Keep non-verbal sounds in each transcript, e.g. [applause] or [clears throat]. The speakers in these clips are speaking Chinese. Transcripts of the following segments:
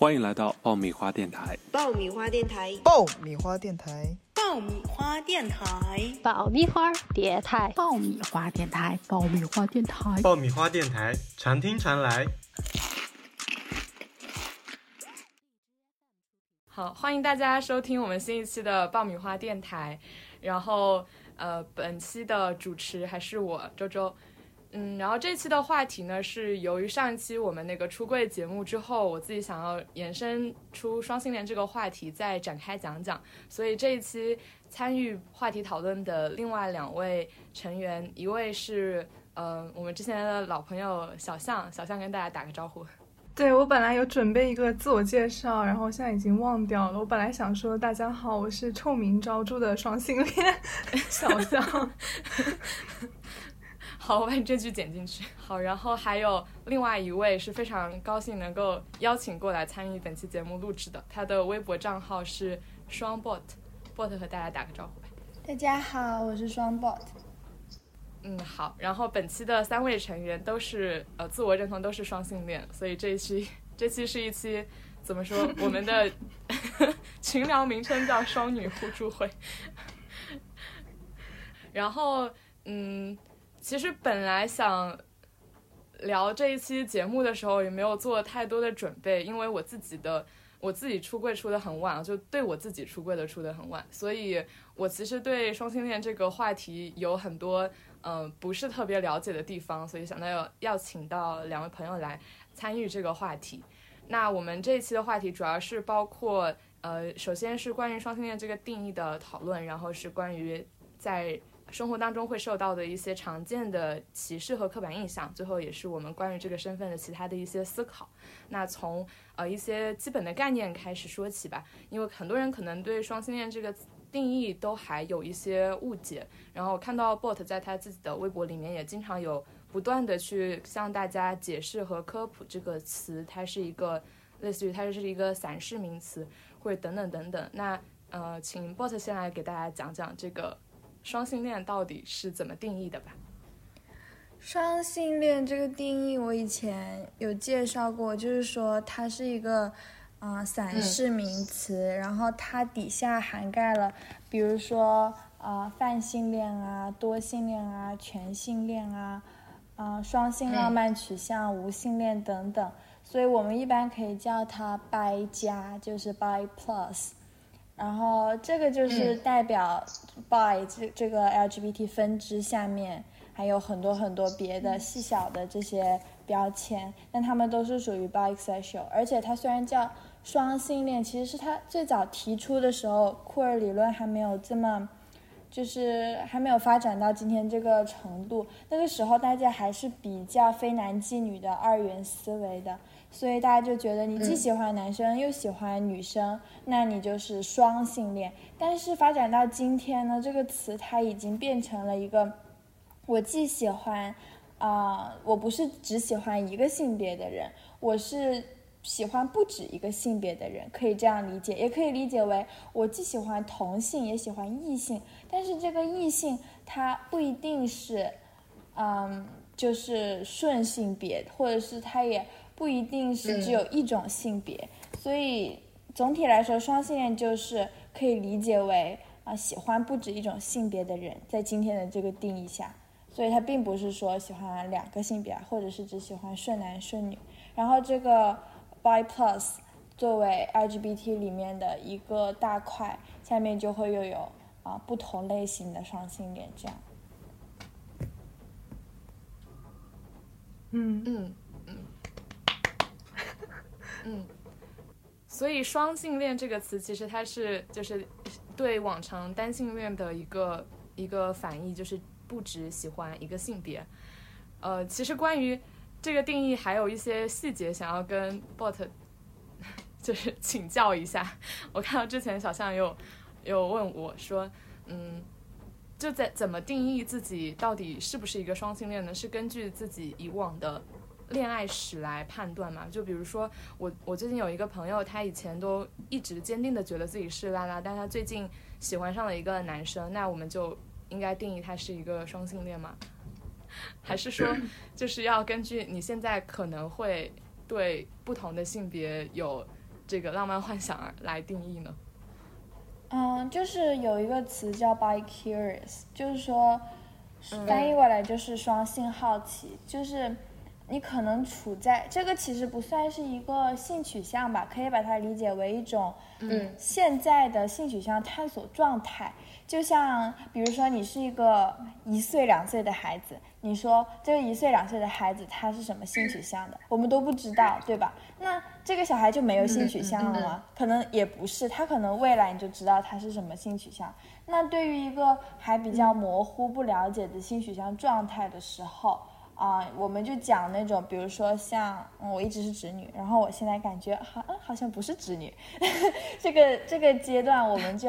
欢迎来到爆米花电台。爆米花电台，爆米花电台，爆米花电台，爆米花电台，爆米花电台，爆米花电台，爆米花电台，常听常来。好，欢迎大家收听我们新一期的爆米花电台。然后，呃，本期的主持还是我周周。嗯，然后这期的话题呢，是由于上一期我们那个出柜节目之后，我自己想要延伸出双性恋这个话题，再展开讲讲。所以这一期参与话题讨论的另外两位成员，一位是呃我们之前的老朋友小象，小象跟大家打个招呼。对我本来有准备一个自我介绍，然后现在已经忘掉了。我本来想说大家好，我是臭名昭著的双性恋 [laughs] 小象。[laughs] [laughs] 好，我把你这句剪进去。好，然后还有另外一位是非常高兴能够邀请过来参与本期节目录制的，他的微博账号是双 bot，bot 和大家打个招呼吧。大家好，我是双 bot。嗯，好。然后本期的三位成员都是呃自我认同都是双性恋，所以这一期这期是一期怎么说？我们的 [laughs] 群聊名称叫双女互助会。[laughs] 然后嗯。其实本来想聊这一期节目的时候，也没有做太多的准备，因为我自己的我自己出柜出的很晚，就对我自己出柜的出的很晚，所以我其实对双性恋这个话题有很多嗯不是特别了解的地方，所以想到要邀请到两位朋友来参与这个话题。那我们这一期的话题主要是包括呃，首先是关于双性恋这个定义的讨论，然后是关于在。生活当中会受到的一些常见的歧视和刻板印象，最后也是我们关于这个身份的其他的一些思考。那从呃一些基本的概念开始说起吧，因为很多人可能对双性恋这个定义都还有一些误解。然后我看到 bot 在他自己的微博里面也经常有不断的去向大家解释和科普这个词，它是一个类似于它是一个散式名词，或者等等等等。那呃，请 bot 先来给大家讲讲这个。双性恋到底是怎么定义的吧？双性恋这个定义我以前有介绍过，就是说它是一个，啊散式名词，然后它底下涵盖了，比如说啊泛性恋啊、多性恋啊、全性恋啊、啊双性浪漫取向、无性恋等等，所以我们一般可以叫它 bi 加，就是 bi plus。然后这个就是代表 by 这这个 LGBT 分支下面还有很多很多别的细小的这些标签，但他们都是属于 bisexual。而且它虽然叫双性恋，其实是它最早提出的时候，库尔理论还没有这么，就是还没有发展到今天这个程度。那个时候大家还是比较非男即女的二元思维的。所以大家就觉得你既喜欢男生又喜欢女生，那你就是双性恋。但是发展到今天呢，这个词它已经变成了一个，我既喜欢，啊，我不是只喜欢一个性别的人，我是喜欢不止一个性别的人，可以这样理解，也可以理解为我既喜欢同性也喜欢异性，但是这个异性它不一定是，嗯，就是顺性别，或者是它也。不一定是只有一种性别，所以总体来说，双性恋就是可以理解为啊喜欢不止一种性别的人，在今天的这个定义下，所以他并不是说喜欢两个性别，或者是只喜欢顺男顺女。然后这个 bi plus 作为 LGBT 里面的一个大块，下面就会又有啊不同类型的双性恋这样。嗯嗯。嗯，嗯所以双性恋这个词其实它是就是对往常单性恋的一个一个反义，就是不只喜欢一个性别。呃，其实关于这个定义还有一些细节想要跟 bot [laughs] 就是请教一下。[laughs] 我看到之前小象有有问我说，嗯，就在怎么定义自己到底是不是一个双性恋呢？是根据自己以往的。恋爱史来判断嘛，就比如说我，我最近有一个朋友，他以前都一直坚定的觉得自己是拉拉，但他最近喜欢上了一个男生，那我们就应该定义他是一个双性恋吗？[laughs] 还是说就是要根据你现在可能会对不同的性别有这个浪漫幻想来定义呢？嗯，就是有一个词叫 bi curious，就是说翻译过来就是双性好奇，就是你可能处在这个其实不算是一个性取向吧，可以把它理解为一种嗯现在的性取向探索状态。就像比如说你是一个一岁两岁的孩子，你说这个一岁两岁的孩子他是什么性取向的，我们都不知道，对吧？那这个小孩就没有性取向了吗？可能也不是，他可能未来你就知道他是什么性取向。那对于一个还比较模糊、不了解的性取向状态的时候，啊、我们就讲那种，比如说像、嗯我一直是直女，然后我现在感觉好，嗯，好像不是直女，[laughs] 这个这个阶段，我们就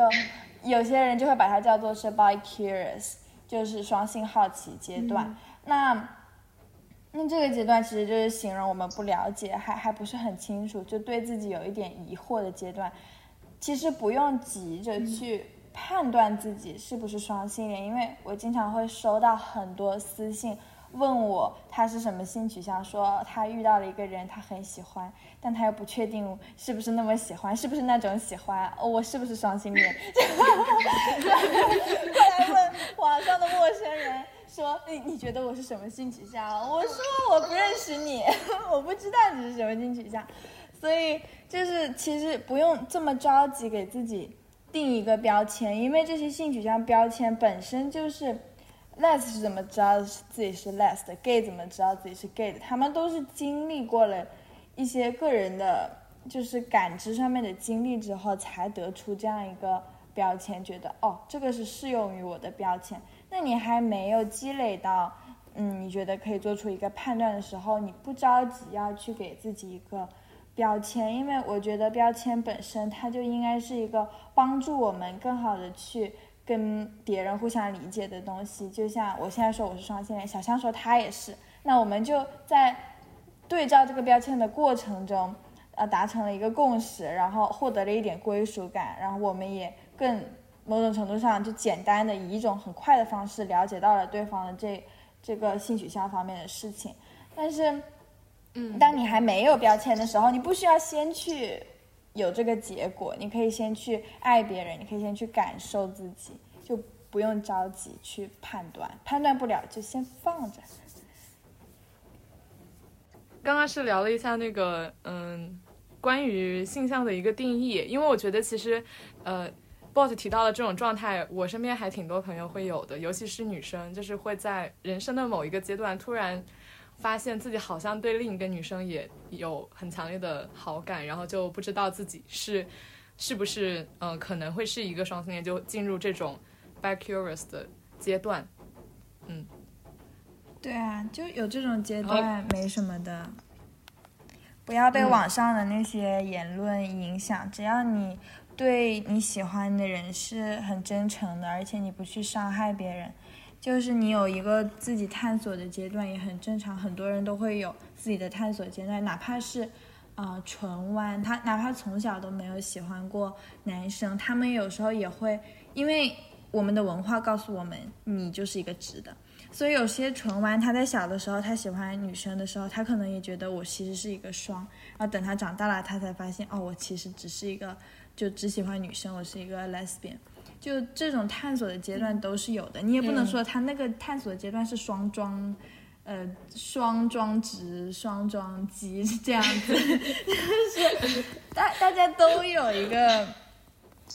有些人就会把它叫做是 bi curious，就是双性好奇阶段。那那这个阶段其实就是形容我们不了解，还还不是很清楚，就对自己有一点疑惑的阶段。其实不用急着去判断自己是不是双性恋，因为我经常会收到很多私信问我他是什么性取向，说他遇到了一个人他很喜欢，但他又不确定是不是那么喜欢，是不是那种喜欢，我是不是双性恋？[laughs] 后来问网上的陌生人说：“你你觉得我是什么性取向？”我说：“我不认识你，[laughs] 我不知道你是什么性取向。”所以就是其实不用这么着急给自己定一个标签，因为这些性取向标签本身就是，les 是怎么知道自己是 les 的，gay 怎么知道自己是 gay 的，他们都是经历过了一些个人的，就是感知上面的经历之后，才得出这样一个标签，觉得哦，这个是适用于我的标签。那你还没有积累到，嗯，你觉得可以做出一个判断的时候，你不着急要去给自己一个标签，因为我觉得标签本身它就应该是一个帮助我们更好的去跟别人互相理解的东西。就像我现在说我是双性恋，小香说她也是，那我们就在对照这个标签的过程中，呃，达成了一个共识，然后获得了一点归属感，然后我们也更某种程度上就简单的以一种很快的方式了解到了对方的这这个性取向方面的事情，但是。嗯当你还没有标签的时候，你不需要先去有这个结果，你可以先去爱别人，你可以先去感受自己，就不用着急去判断，判断不了就先放着。刚刚是聊了一下那个嗯，关于性向的一个定义，因为我觉得其实呃，bot 提到的这种状态，我身边还挺多朋友会有的，尤其是女生，就是会在人生的某一个阶段突然发现自己好像对另一个女生也有很强烈的好感，然后就不知道自己是是不是嗯、呃可能会是一个双性恋，就进入这种 bi curious 的阶段。嗯对啊，就有这种阶段没什么的，不要被网上的那些言论影响。只要你对你喜欢的人是很真诚的，而且你不去伤害别人，就是你有一个自己探索的阶段也很正常。很多人都会有自己的探索阶段，哪怕是啊、纯弯，他哪怕从小都没有喜欢过男生，他们有时候也会，因为我们的文化告诉我们，你就是一个直的。所以有些纯弯，他在小的时候，他喜欢女生的时候，他可能也觉得我其实是一个双，然后等他长大了，他才发现哦，我其实只是一个就只喜欢女生，我是一个 lesbian。就这种探索的阶段都是有的，你也不能说他那个探索的阶段是双装，呃，双装直、双装鸡是这样子，[laughs] 就是大大家都有一个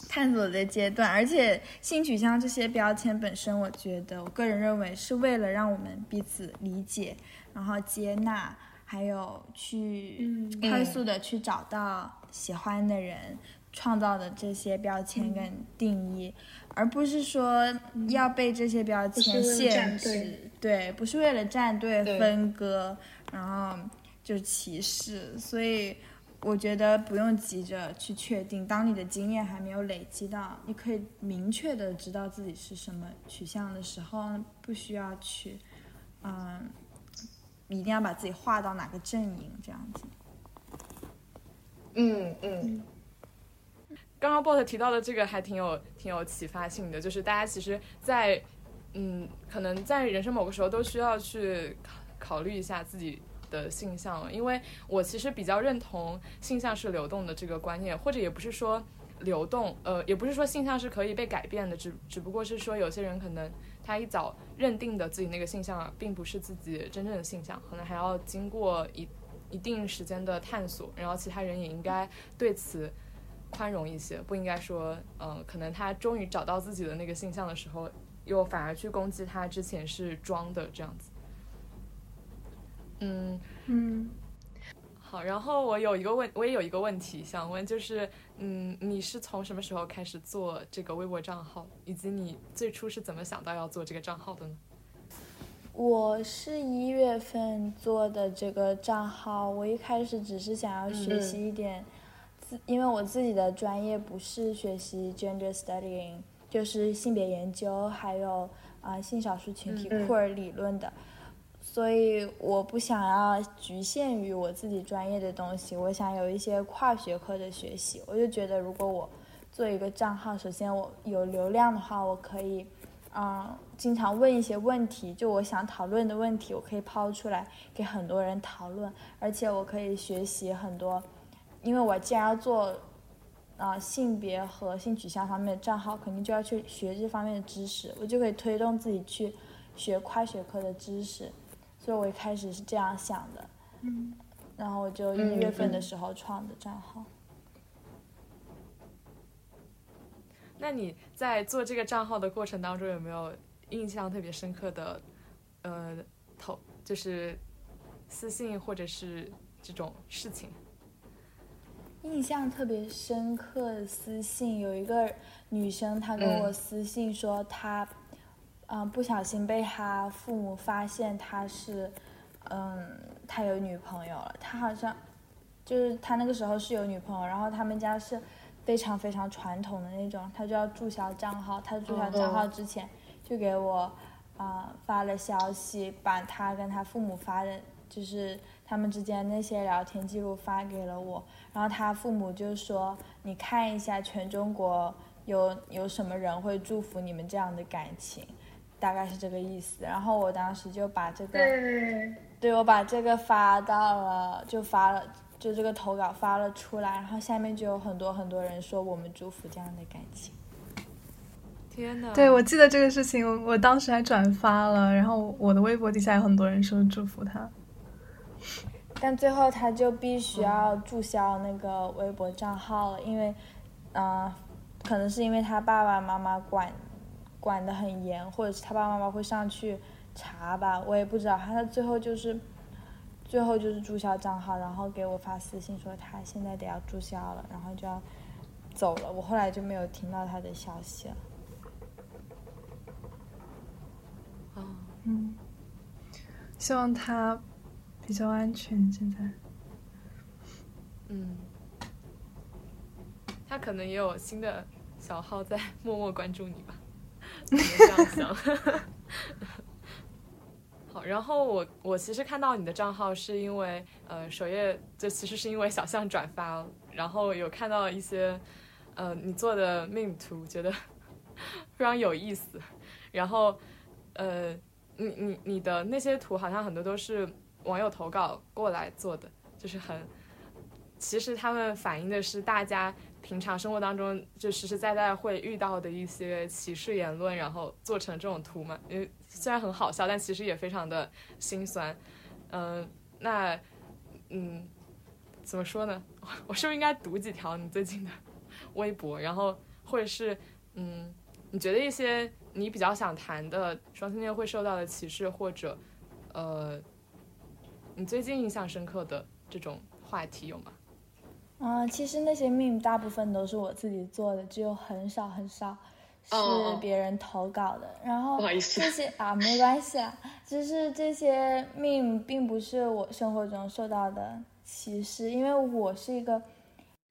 探索的阶段，而且性取向这些标签本身，我觉得我个人认为是为了让我们彼此理解，然后接纳，还有去快速的去找到喜欢的人。创造的这些标签跟定义，而不是说要被这些标签限制，对，不是为了站队分割，然后就歧视，所以我觉得不用急着去确定，当你的经验还没有累积到，你可以明确的知道自己是什么取向的时候，不需要去，嗯，一定要把自己划到哪个阵营这样子。嗯。嗯。刚刚 bot 提到的这个还挺有挺有启发性的，就是大家其实在，嗯，可能在人生某个时候都需要去考虑一下自己的性向，因为我其实比较认同性向是流动的这个观念，或者也不是说流动，呃，也不是说性向是可以被改变的，只只不过是说有些人可能他一早认定的自己那个性向并不是自己真正的性向，可能还要经过一一定时间的探索，然后其他人也应该对此宽容一些，不应该说，嗯、可能他终于找到自己的那个性向的时候，又反而去攻击他之前是装的这样子。嗯，嗯，好，然后我有一个问，我也有一个问题想问，就是，嗯，你是从什么时候开始做这个微博账号，以及你最初是怎么想到要做这个账号的呢？我是一月份做的这个账号，我一开始只是想要学习一点自，因为我自己的专业不是学习 gender studying，就是性别研究，还有啊、性少数群体库尔理论的，所以我不想要局限于我自己专业的东西，我想有一些跨学科的学习。我就觉得，如果我做一个账号，首先我有流量的话，我可以。嗯，经常问一些问题，就我想讨论的问题，我可以抛出来给很多人讨论，而且我可以学习很多，因为我既然要做啊、呃性别和性取向方面的账号，肯定就要去学这方面的知识，我就可以推动自己去学跨学科的知识，所以我一开始是这样想的，嗯，然后我就一月份的时候创的账号。那你在做这个账号的过程当中，有没有印象特别深刻的，呃，投就是私信或者是这种事情？印象特别深刻的私信，有一个女生，她跟我私信说她，嗯、不小心被她父母发现她是，嗯，她有女朋友了。她好像就是她那个时候是有女朋友，然后他们家是非常非常传统的那种，她就要注销账号。她注销账号之前就给我啊、发了消息，把她跟她父母发的，就是他们之间那些聊天记录发给了我。然后他父母就说：“你看一下全中国有有什么人会祝福你们这样的感情，大概是这个意思。”然后我当时就把这个，对我把这个发到了，就发了，就这个投稿发了出来，然后下面就有很多很多人说我们祝福这样的感情。天呐！对，我记得这个事情，我我当时还转发了，然后我的微博底下有很多人说祝福他。但最后他就必须要注销那个微博账号了，因为，嗯、可能是因为他爸爸妈妈管管得很严，或者是他爸爸妈妈会上去查吧，我也不知道。他最后就是，最后就是注销账号，然后给我发私信说他现在得要注销了，然后就要走了。我后来就没有听到他的消息了。嗯，希望他比较安全。现在，嗯，他可能也有新的小号在 [laughs] 默默关注你吧，我这样想。[laughs] 好，然后我我其实看到你的账号是因为呃首页就其实是因为小象转发，然后有看到一些呃你做的 meme 图，觉得非常有意思，然后呃你你你的那些图好像很多都是网友投稿过来做的，就是很其实他们反映的是大家平常生活当中就实实在在会遇到的一些歧视言论，然后做成这种图嘛。因为虽然很好笑，但其实也非常的心酸。嗯、那嗯，怎么说呢？[laughs] 我是不是应该读几条你最近的微博，然后或者是嗯，你觉得一些你比较想谈的双性恋会受到的歧视，或者呃，你最近印象深刻的这种话题有吗？嗯，其实那些 meme 大部分都是我自己做的，只有很少很少是哦别人投稿的。然后不好意思这些啊，没关系啊，就是这些 meme 并不是我生活中受到的歧视，因为我是一个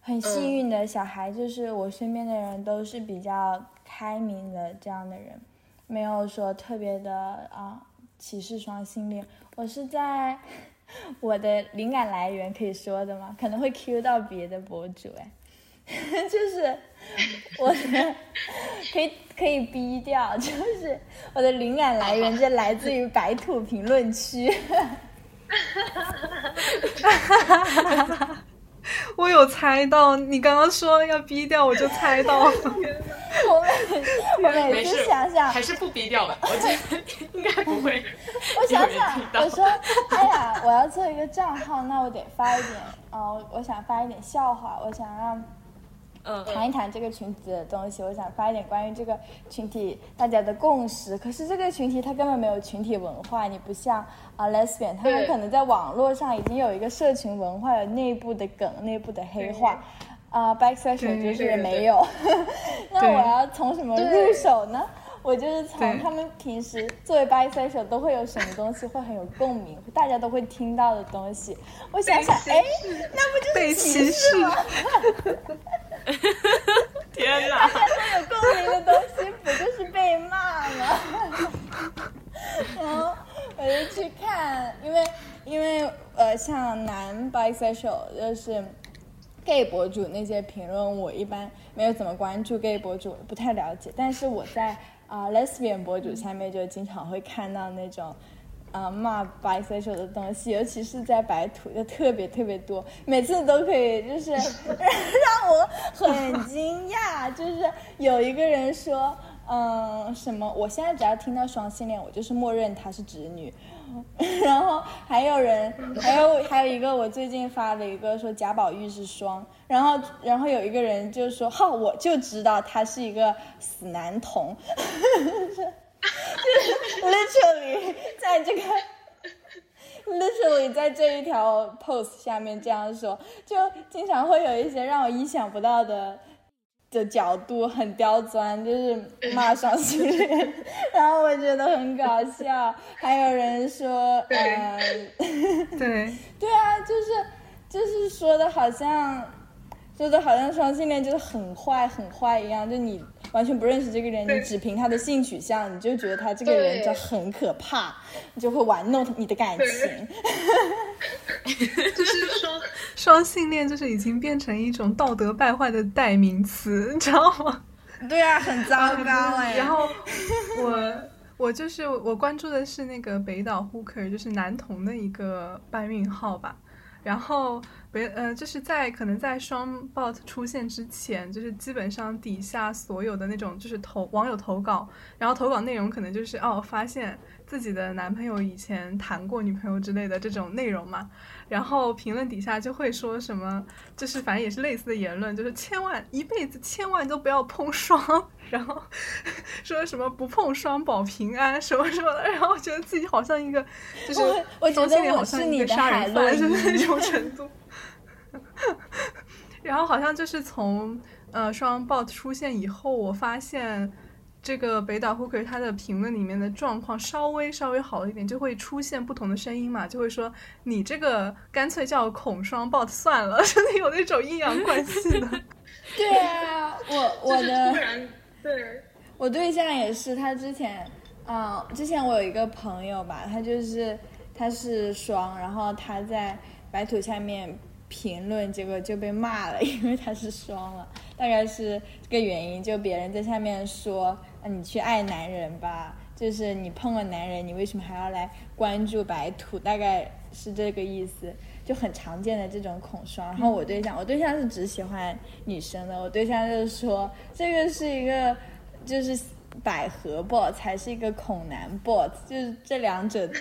很幸运的小孩，就是我身边的人都是比较开明的这样的人，没有说特别的啊歧视双性恋。我是在我的灵感来源可以说的吗？可能会 Q 到别的博主哎，[laughs] 就是我的可以可以逼掉，[laughs] 就是我的灵感来源就来自于白土评论区。[laughs] 我有猜到，你刚刚说要逼掉，我就猜到了。我每我每次，想想，还是不逼掉吧，我觉得应该不会。[laughs] 我想想我说，哎呀，我要做一个账号，那我得发一点，呃，我想发一点笑话，我想让嗯，谈一谈这个群体的东西，我想发一点关于这个群体大家的共识。可是这个群体它根本没有群体文化，你不像啊、lesbian，他们可能在网络上已经有一个社群文化，有内部的梗、内部的黑话。啊、b i s e x u a l 对就是对没有。[laughs] 那我要从什么入手呢？我就是从他们平时作为 Bike Session 都会有什么东西会很有共鸣，大家都会听到的东西。我想想，哎，那不就是被歧视吗？[laughs] 天哪！有共鸣的东西不就是被骂吗？[laughs] 然后我就去看，因为因为呃，像男 bisexual 就是 gay 博主那些评论，我一般没有怎么关注 gay 博主，不太了解。但是我在啊、lesbian 博主下面就经常会看到那种。啊、骂 bisexual 的东西，尤其是在白土，就特别特别多，每次都可以就是 [laughs] 让我很惊讶，就是有一个人说，嗯，什么，我现在只要听到双性恋，我就是默认他是直女，[laughs] 然后还有人，还有还有一个我最近发了一个说贾宝玉是双，然后然后有一个人就说，哈，我就知道他是一个死男童，[laughs] 就是 literally 在这个 literally 在这一条 post 下面这样说，就经常会有一些让我意想不到的的角度，很刁钻，就是骂双性恋，然后我觉得很搞笑。还有人说，[laughs] 呃，[laughs] 对，对啊，就是就是说的好像。说的好像双性恋就是很坏很坏一样，就你完全不认识这个人，你只凭他的性取向，你就觉得他这个人就很可怕，你就会玩弄你的感情。[laughs] 就是说，双性恋就是已经变成一种道德败坏的代名词，你知道吗？对啊，很糟糕哎。然后我我就是我关注的是那个北岛 Hooker，就是男童的一个搬运号吧。然后北呃，就是在可能在双 bot 出现之前，就是基本上底下所有的那种就是投网友投稿，然后投稿内容可能就是哦，发现自己的男朋友以前谈过女朋友之类的这种内容嘛。然后评论底下就会说什么，就是反正也是类似的言论，就是千万一辈子千万都不要碰双，然后 [laughs] 说什么不碰双保平安什么什么的，然后觉得自己好像一个就是我我觉得好像一我是你的个杀人海洛犯是那。种 [laughs] 程度。[laughs] 然后好像就是从呃双 bot 出现以后，我发现这个北岛 Hooker 他的评论里面的状况稍微稍微好一点，就会出现不同的声音嘛，就会说你这个干脆叫恐双 bot 算了，[laughs] 真的有那种阴阳怪气的。[laughs] 对啊，我我的突然对，我对象也是，他之前，嗯，之前我有一个朋友吧，他就是他是双，然后他在白土下面评论，结果就被骂了，因为他是双了，大概是这个原因，就别人在下面说，啊，你去爱男人吧，就是你碰了男人，你为什么还要来关注白土？大概是这个意思。就很常见的这种恐双，然后我对象，我对象是只喜欢女生的，我对象就是说这个是一个就是百合 bot 才是一个恐男 bot，就是这两者 [laughs]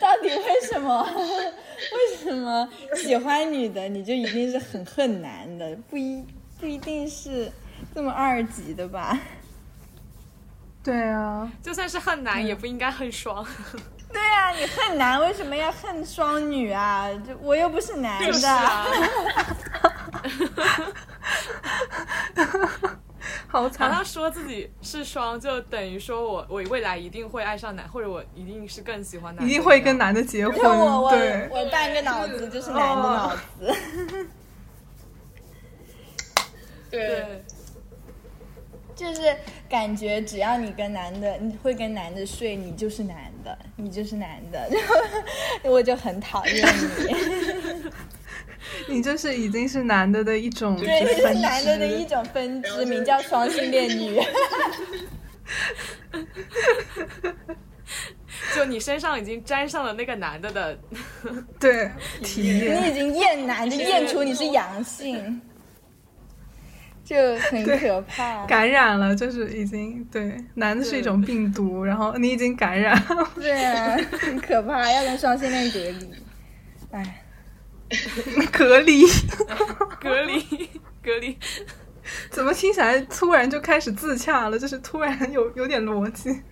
到底为什么为什么喜欢女的你就一定是很恨男的，不一不一定是这么二级的吧？对啊，[laughs] 就算是恨男，也不应该恨双。[laughs] 对啊，你恨男为什么要恨双女啊？就我又不是男就是的。啊，好 [laughs] 好惨像。说自己是双，就等于说我我未来一定会爱上男，或者我一定是更喜欢男，一定会跟男的结婚就我，我对，我半个脑子就是男的脑子。[laughs] 对，对。就是感觉只要你跟男的，你会跟男的睡，你就是男的，你就是男的，然 [laughs] 后我就很讨厌你。[laughs] 你就是已经是男的的一种对，这分是男的的一种分支，名叫双性恋女。就 [laughs] 就你身上已经沾上了那个男的的，对，体验你已经验男，就验出你是阳性，就很可怕。感染了，就是已经对男的是一种病毒，然后你已经感染，对啊，很可怕，要跟双性恋隔离。哎，隔离，[laughs] 隔离 [laughs] 隔离。怎么听起来突然就开始自洽了？就是突然有有点逻辑。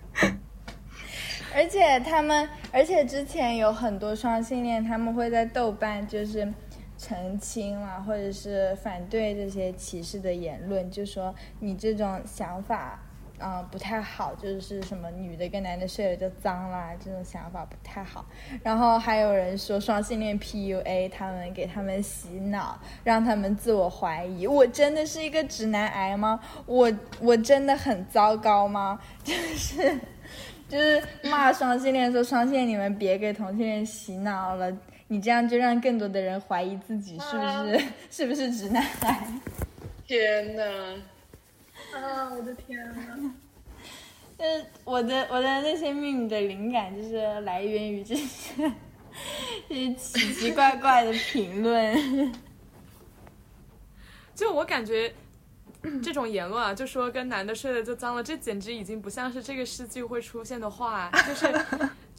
而且他们，而且之前有很多双性恋，他们会在豆瓣就是澄清了，或者是反对这些歧视的言论，就说你这种想法。啊、不太好，就是什么女的跟男的睡了就脏啦，这种想法不太好。然后还有人说双性恋 PUA 他们，给他们洗脑，让他们自我怀疑。我真的是一个直男癌吗？我我真的很糟糕吗？[laughs] 就是就是骂双性恋，说双性恋你们别给同性恋洗脑了，你这样就让更多的人怀疑自己是不是、[laughs] 是不是直男癌。天呐，啊，我的天呐！[laughs] 就是我的我的那些秘密的灵感，就是来源于这些这些奇奇怪怪的评论。[laughs] 就我感觉，这种言论啊，就说跟男的睡了就脏了，这简直已经不像是这个世纪会出现的话，就是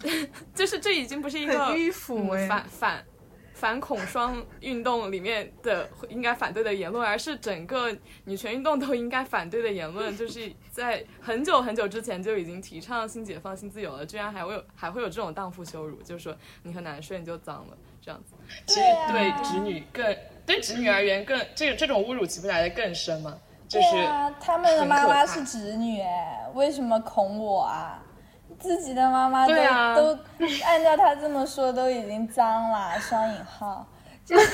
[laughs] 就是这已经不是一个迂腐反反反恐双运动里面的应该反对的言论，而是整个女权运动都应该反对的言论，就是在很久很久之前就已经提倡性解放、性自由了，居然还会有还会有这种荡妇羞辱，就是说你和男的睡你就脏了这样子。其实对直女更对直女而言更这这种侮辱岂不来的更深吗？就是对啊，他们的妈妈是直女，哎，为什么恐我啊？自己的妈妈都、都按照他这么说都已经脏了，[laughs] 双引号。就是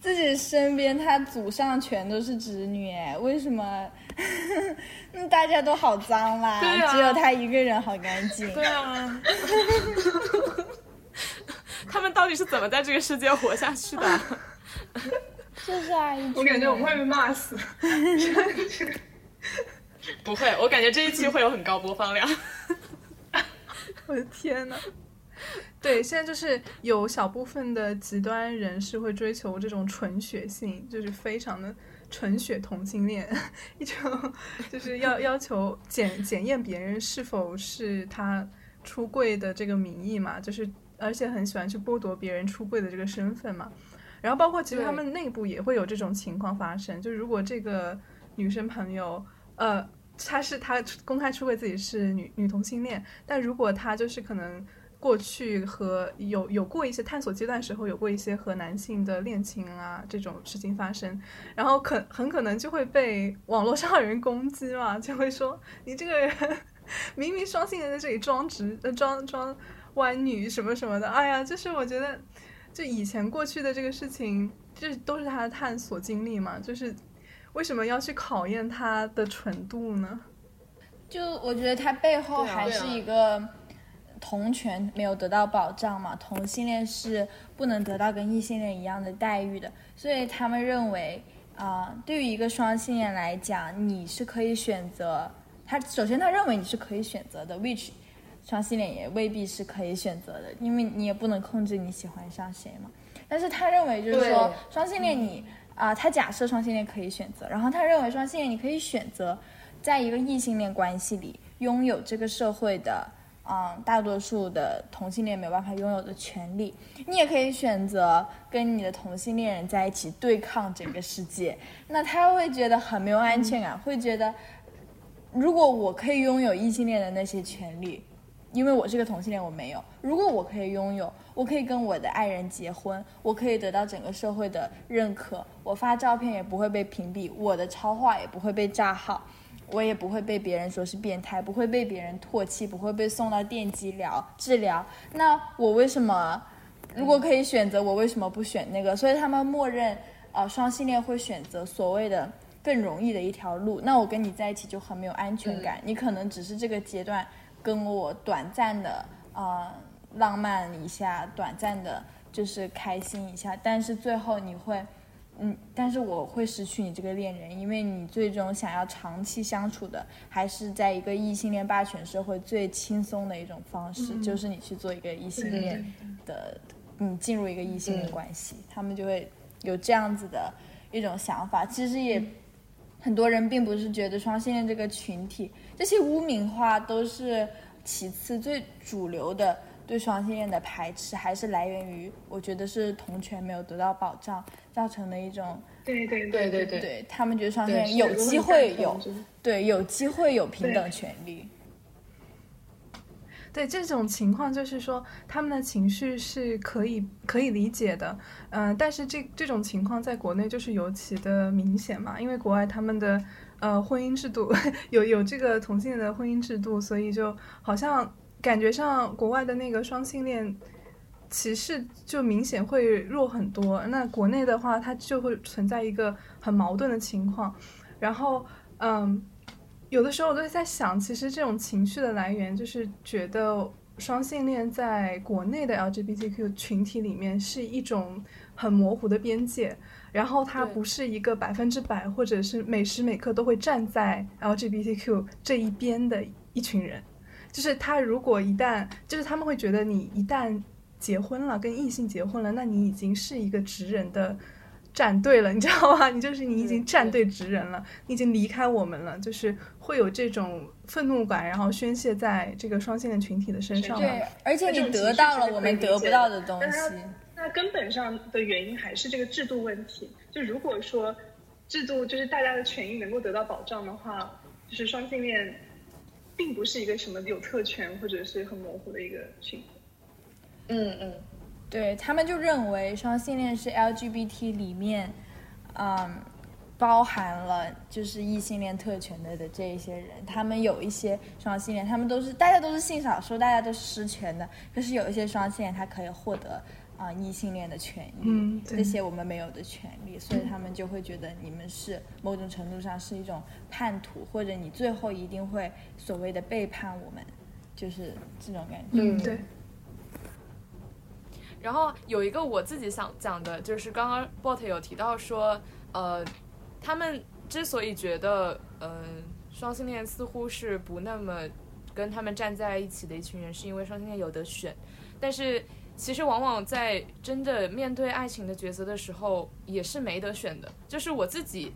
自己身边他祖上全都是侄女，哎，为什么？[laughs] 那大家都好脏啦，只有他一个人好干净。对啊，[laughs] 他们到底是怎么在这个世界活下去的？就是啊，一我感觉我们会被骂死。[laughs] 不会，我感觉这一期会有很高播放量。[laughs] 我的天呐！对，现在就是有小部分的极端人士会追求这种纯血性，就是非常的纯血同性恋，[laughs] 一种就是要要求检检验别人是否是他出柜的这个名义嘛，就是而且很喜欢去剥夺别人出柜的这个身份嘛。然后包括其实他们内部也会有这种情况发生，就如果这个女生朋友，呃，她是她公开出柜自己是女女同性恋，但如果她就是可能过去和有有过一些探索阶段时候有过一些和男性的恋情啊这种事情发生，然后可很可能就会被网络上的人攻击嘛，就会说你这个人明明双性恋在这里装直呃装装弯女什么什么的，哎呀，就是我觉得就以前过去的这个事情，这都是他的探索经历嘛，就是为什么要去考验他的纯度呢？就我觉得他背后还是一个同权没有得到保障嘛，同性恋是不能得到跟异性恋一样的待遇的，所以他们认为啊、对于一个双性恋来讲，你是可以选择他首先他认为你是可以选择的，which 双性恋也未必是可以选择的，因为你也不能控制你喜欢上谁嘛。但是他认为就是说双性恋你啊、他假设双性恋可以选择，然后他认为双性恋你可以选择在一个异性恋关系里拥有这个社会的。嗯，大多数的同性恋没有办法拥有的权利，你也可以选择跟你的同性恋人在一起对抗整个世界。那他会觉得很没有安全感，会觉得如果我可以拥有异性恋的那些权利，因为我是个同性恋，我没有。如果我可以拥有，我可以跟我的爱人结婚，我可以得到整个社会的认可，我发照片也不会被屏蔽，我的超话也不会被炸号，我也不会被别人说是变态，不会被别人唾弃，不会被送到电击疗治疗。那我为什么？如果可以选择，我为什么不选那个？所以他们默认，呃，双性恋会选择所谓的更容易的一条路。那我跟你在一起就很没有安全感，你可能只是这个阶段跟我短暂的呃浪漫一下，短暂的就是开心一下，但是最后你会嗯，但是我会失去你这个恋人，因为你最终想要长期相处的，还是在一个异性恋霸权社会最轻松的一种方式，就是你去做一个异性恋的，你进入一个异性恋关系，他们就会有这样子的一种想法。其实也很多人并不是觉得双性恋这个群体，这些污名化都是其次，最主流的。对双性恋的排斥还是来源于，我觉得是同权没有得到保障造成的一种。对对对对对，对他们觉得双性恋有机会有，对有机会有平等权利。对这种情况，就是说他们的情绪是可以可以理解的，嗯，但是这这种情况在国内就是尤其的明显嘛，因为国外他们的呃婚姻制度 [laughs] 有有这个同性恋的婚姻制度，所以就好像。感觉上，国外的那个双性恋歧视就明显会弱很多。那国内的话，它就会存在一个很矛盾的情况。然后，嗯，有的时候我都在想，其实这种情绪的来源就是觉得双性恋在国内的 LGBTQ 群体里面是一种很模糊的边界，然后它不是一个百分之百或者是每时每刻都会站在 LGBTQ 这一边的一群人。就是他如果一旦就是他们会觉得你一旦结婚了跟异性结婚了，那你已经是一个直人的战队了，你知道吗？[laughs] 你就是你已经站队直人了，你已经离开我们了，就是会有这种愤怒感，然后宣泄在这个双性恋群体的身上。对，而且你得到了我们得不到的东西。那根本上的原因还是这个制度问题。就如果说制度就是大家的权益能够得到保障的话，就是双性恋。并不是一个什么有特权或者是很模糊的一个群体。嗯嗯，对他们就认为双性恋是 LGBT 里面，嗯，包含了就是异性恋特权的的这一些人。他们有一些双性恋，他们都是大家都是性少数，大家都是失权的。可是有一些双性恋，他可以获得。啊，异性恋的权益，这些我们没有的权利，所以他们就会觉得你们是某种程度上是一种叛徒，或者你最后一定会所谓的背叛我们，就是这种感觉。嗯，对。然后有一个我自己想讲的，就是刚刚 bot 有提到说，呃，他们之所以觉得，呃，双性恋似乎是不那么跟他们站在一起的一群人，是因为双性恋有得选，但是。其实往往在真的面对爱情的抉择的时候，也是没得选的。就是我自己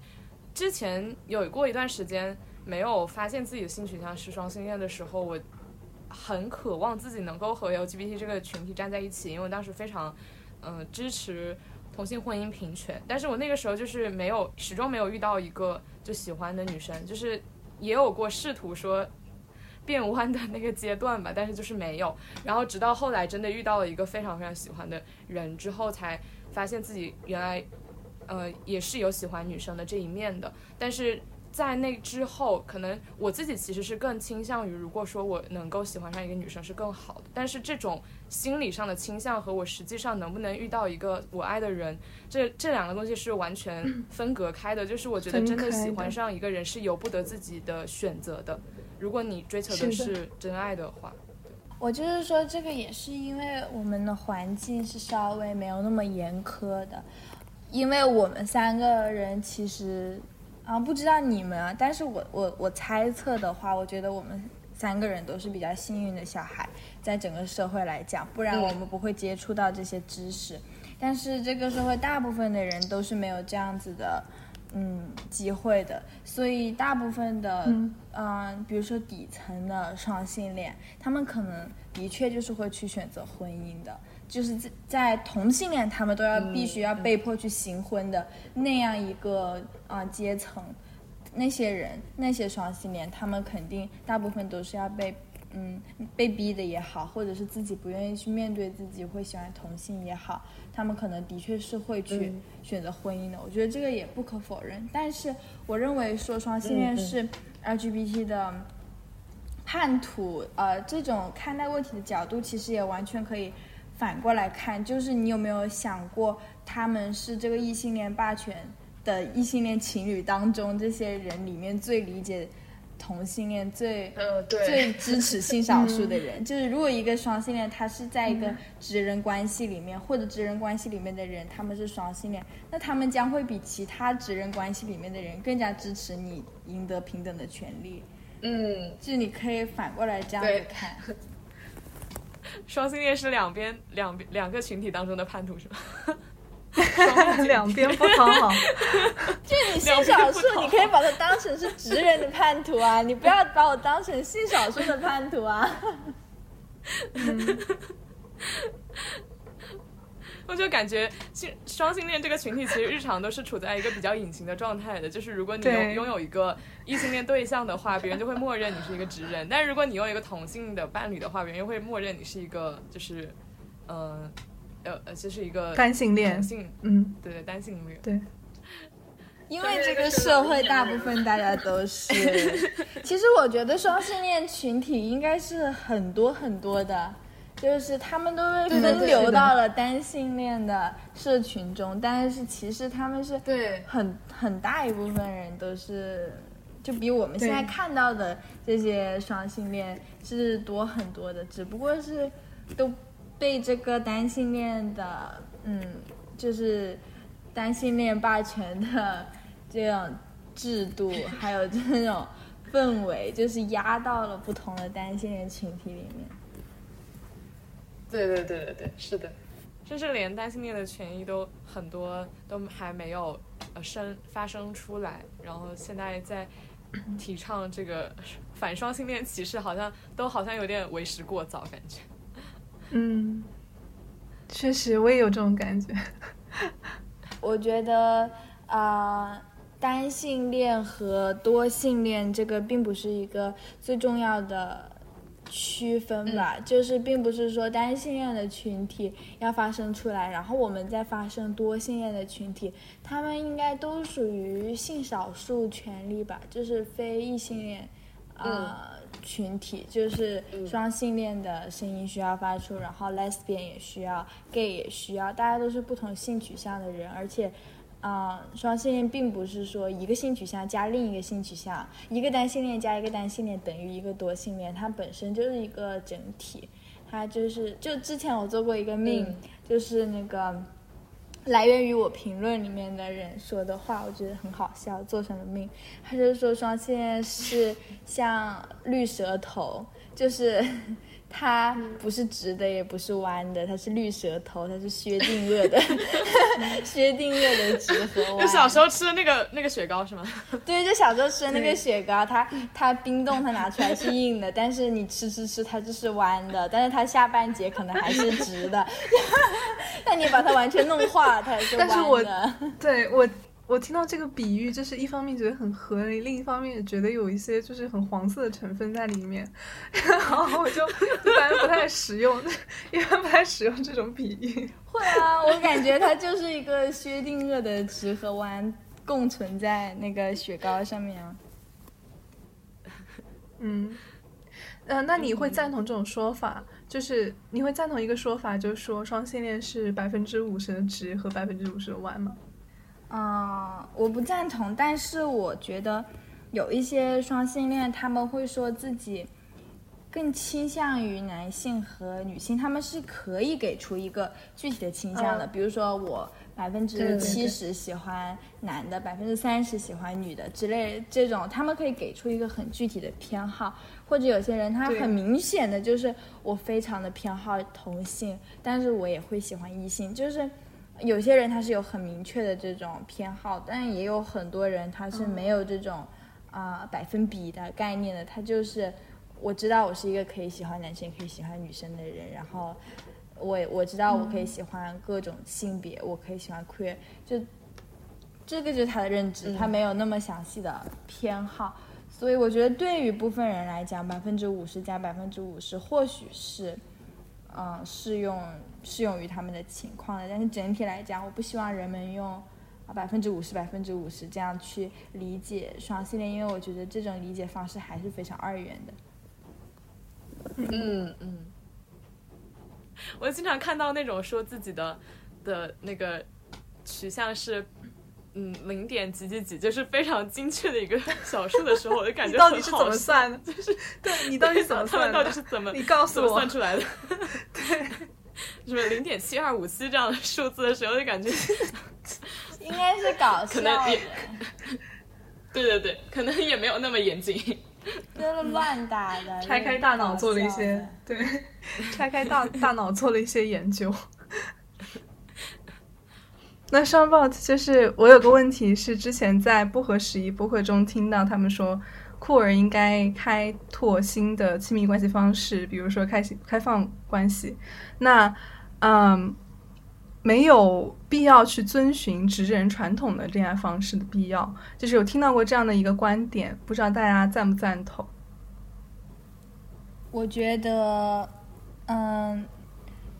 之前有过一段时间没有发现自己的性取向是双性恋的时候，我很渴望自己能够和 LGBT 这个群体站在一起，因为我当时非常嗯支持同性婚姻平权。但是我那个时候就是没有始终没有遇到一个就喜欢的女生，就是也有过试图说。变弯的那个阶段吧，但是就是没有。然后直到后来真的遇到了一个非常非常喜欢的人之后，才发现自己原来，呃，也是有喜欢女生的这一面的。但是在那之后，可能我自己其实是更倾向于，如果说我能够喜欢上一个女生是更好的。但是这种心理上的倾向和我实际上能不能遇到一个我爱的人，这这两个东西是完全分隔开的。就是我觉得真的喜欢上一个人是由不得自己的选择的。如果你追求的是真爱的话，我就是说，这个也是因为我们的环境是稍微没有那么严苛的，因为我们三个人其实啊，不知道你们啊，但是我我我猜测的话，我觉得我们三个人都是比较幸运的小孩，在整个社会来讲，不然我们不会接触到这些知识。但是这个社会大部分的人都是没有这样子的。嗯，机会的，所以大部分的，嗯，比如说底层的双性恋，他们可能的确就是会去选择婚姻的，就是在在同性恋，他们都要必须要被迫去行婚的那样一个啊阶层，那些人，那些双性恋，他们肯定大部分都是要被。嗯，被逼的也好，或者是自己不愿意去面对自己会喜欢同性也好，他们可能的确是会去选择婚姻的。我觉得这个也不可否认。但是我认为说双性恋是 LGBT 的叛徒，呃，这种看待问题的角度其实也完全可以反过来看。就是你有没有想过，他们是这个异性恋霸权的异性恋情侣当中这些人里面最理解。同性恋最呃，对，最支持性少数的人，[laughs] 就是如果一个双性恋他是在一个直人关系里面，或者直人关系里面的人他们是双性恋，那他们将会比其他直人关系里面的人更加支持你赢得平等的权利。嗯，就是你可以反过来这样子看，[laughs] 双性恋是两边两边两个群体当中的叛徒是吗？[laughs] 两边不讨好。就你性少数，你可以把它当成是直人的叛徒啊，[laughs] 你不要把我当成性少数的叛徒啊。[laughs] 我就感觉性双性恋这个群体其实日常都是处在一个比较隐形的状态的，就是如果你拥拥有一个异性恋对象的话，别人就会默认你是一个直人；但是如果你有一个同性的伴侣的话，别人又会默认你是一个就是，呃呃呃，就是一个单性恋同性，嗯，对对单性恋。对，因为这个社会大部分大家都是，[laughs] 其实我觉得双性恋群体应该是很多很多的，就是他们都被分流到了单性恋的社群中，但是其实他们是对很很大一部分人都是，就比我们现在看到的这些双性恋是多很多的，只不过是都被这个单性恋的，嗯，就是单性恋霸权的这种制度，还有这种氛围，就是压到了不同的单性恋群体里面。对对对对对，是的，甚至连单性恋的权益都很多都还没有呃生发生出来，然后现在在提倡这个反双性恋歧视，好像都好像有点为时过早，感觉。嗯，确实我也有这种感觉。[laughs] 我觉得啊、呃单性恋和多性恋这个并不是一个最重要的区分吧，就是并不是说单性恋的群体要发生出来，然后我们再发生多性恋的群体，他们应该都属于性少数权利吧，就是非异性恋。啊、群体就是双性恋的声音需要发出，然后 lesbian 也需要，gay 也需要，大家都是不同性取向的人，而且，啊、双性恋并不是说一个性取向加另一个性取向，一个单性恋加一个单性恋等于一个多性恋，它本身就是一个整体，它就是就之前我做过一个命，就是那个。来源于我评论里面的人说的话，我觉得很好笑，做成了命。他就说双性恋是像绿舌头，就是它不是直的，也不是弯的，它是绿舌头，它是薛定谔的，[laughs] 薛定谔的直和弯。就小时候吃的那个那个雪糕是吗？对，就小时候吃的那个雪糕，它它冰冻它拿出来是硬的，但是你吃吃吃它就是弯的，但是它下半截可能还是直的，[laughs] 但你把它完全弄化，它也是弯的。但是我对我我听到这个比喻，就是一方面觉得很合理，另一方面也觉得有一些就是很黄色的成分在里面，[laughs] 然后我就一般不太使用，[laughs] 一般不太使用这种比喻。会啊，我感觉它就是一个薛定谔的直和弯共存在那个雪糕上面啊。嗯，呃，那你会赞同这种说法？就是你会赞同一个说法，就是说双性恋是百分之五十的直和百分之五十的弯吗？嗯，我不赞同，但是我觉得有一些双性恋他们会说自己更倾向于男性和女性，他们是可以给出一个具体的倾向的，嗯。比如说我百分之七十喜欢男的，百分之三十喜欢女的之类这种，他们可以给出一个很具体的偏好，或者有些人他很明显的就是我非常的偏好同性，但是我也会喜欢异性，就是。有些人他是有很明确的这种偏好，但也有很多人他是没有这种啊、百分比的概念的，他就是我知道我是一个可以喜欢男生也可以喜欢女生的人，然后我我知道我可以喜欢各种性别，我可以喜欢 queer，就这个就是他的认知，他没有那么详细的偏好，所以我觉得对于部分人来讲，百分之五十加百分之五十或许是。嗯，适用适用于他们的情况的，但是整体来讲，我不希望人们用百分之五十、百分之五十这样去理解双性恋，因为我觉得这种理解方式还是非常二元的。嗯嗯，我经常看到那种说自己的的那个取向是嗯零点几几几，就是非常精确的一个 [laughs] 小数的时候，我就感觉 [laughs] 到底是怎么算的？就是对你到底怎么他们算？到底是怎么你告诉怎么我算出来的？[laughs] 对，什么零点七二五七这样的数字的时候，就感觉应该是搞笑可能也，对对对，可能也没有那么严谨。就是乱打的，拆开大脑做了一些，对，拆开大大脑做了一些研究。那双 bot 就是我有个问题是，之前在不合时宜播客中听到他们说，酷儿应该开拓新的亲密关系方式，比如说开开放关系。那嗯，没有必要去遵循直人传统的恋爱方式的必要，就是有听到过这样的一个观点，不知道大家赞不赞同？我觉得，嗯，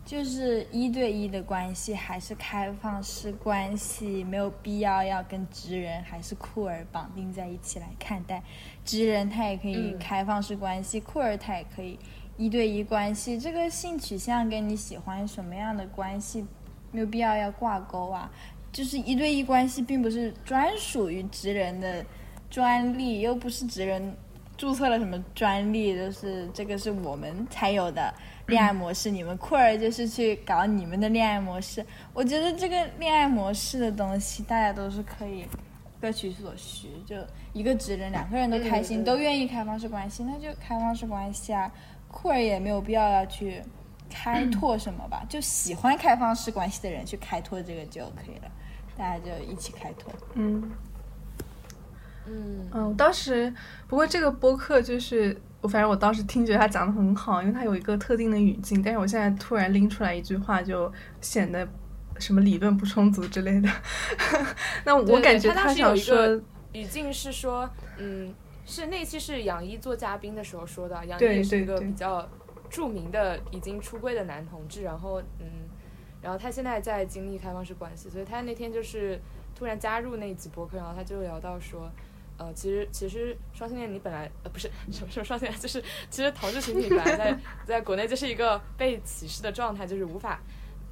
就是一对一的关系还是开放式关系，没有必要要跟直人还是酷儿绑定在一起来看待。直人他也可以嗯开放式关系，酷儿他也可以一对一关系。这个性取向跟你喜欢什么样的关系没有必要要挂钩啊。就是一对一关系并不是专属于直人的专利，又不是直人注册了什么专利，就是这个是我们才有的恋爱模式，你们酷儿就是去搞你们的恋爱模式。我觉得这个恋爱模式的东西，大家都是可以各取所需，就一个直人两个人都开心，嗯都愿意开放式关系，那就开放式关系啊。酷儿也没有必要要去开 [clears throat] 拓什么吧，就喜欢开放式关系的人去开拓这个就可以了，大家就一起开拓。嗯。嗯嗯，我当时不过这个播客就是我，反正我当时听觉得他讲的很好，因为他有一个特定的语境。但是我现在突然拎出来一句话，就显得什么理论不充足之类的。[laughs] 那我感觉他当时有想说一个，语境是说，嗯，是那期是杨一做嘉宾的时候说的，杨一是一个比较著名的已经出柜的男同志，然后嗯，然后他现在在经历开放式关系，所以他那天就是突然加入那一集播客，然后他就聊到说。呃，其实其实双性恋你本来呃不是什么什么双性恋，就是其实同志群体本来在在国内就是一个被歧视的状态，就是无法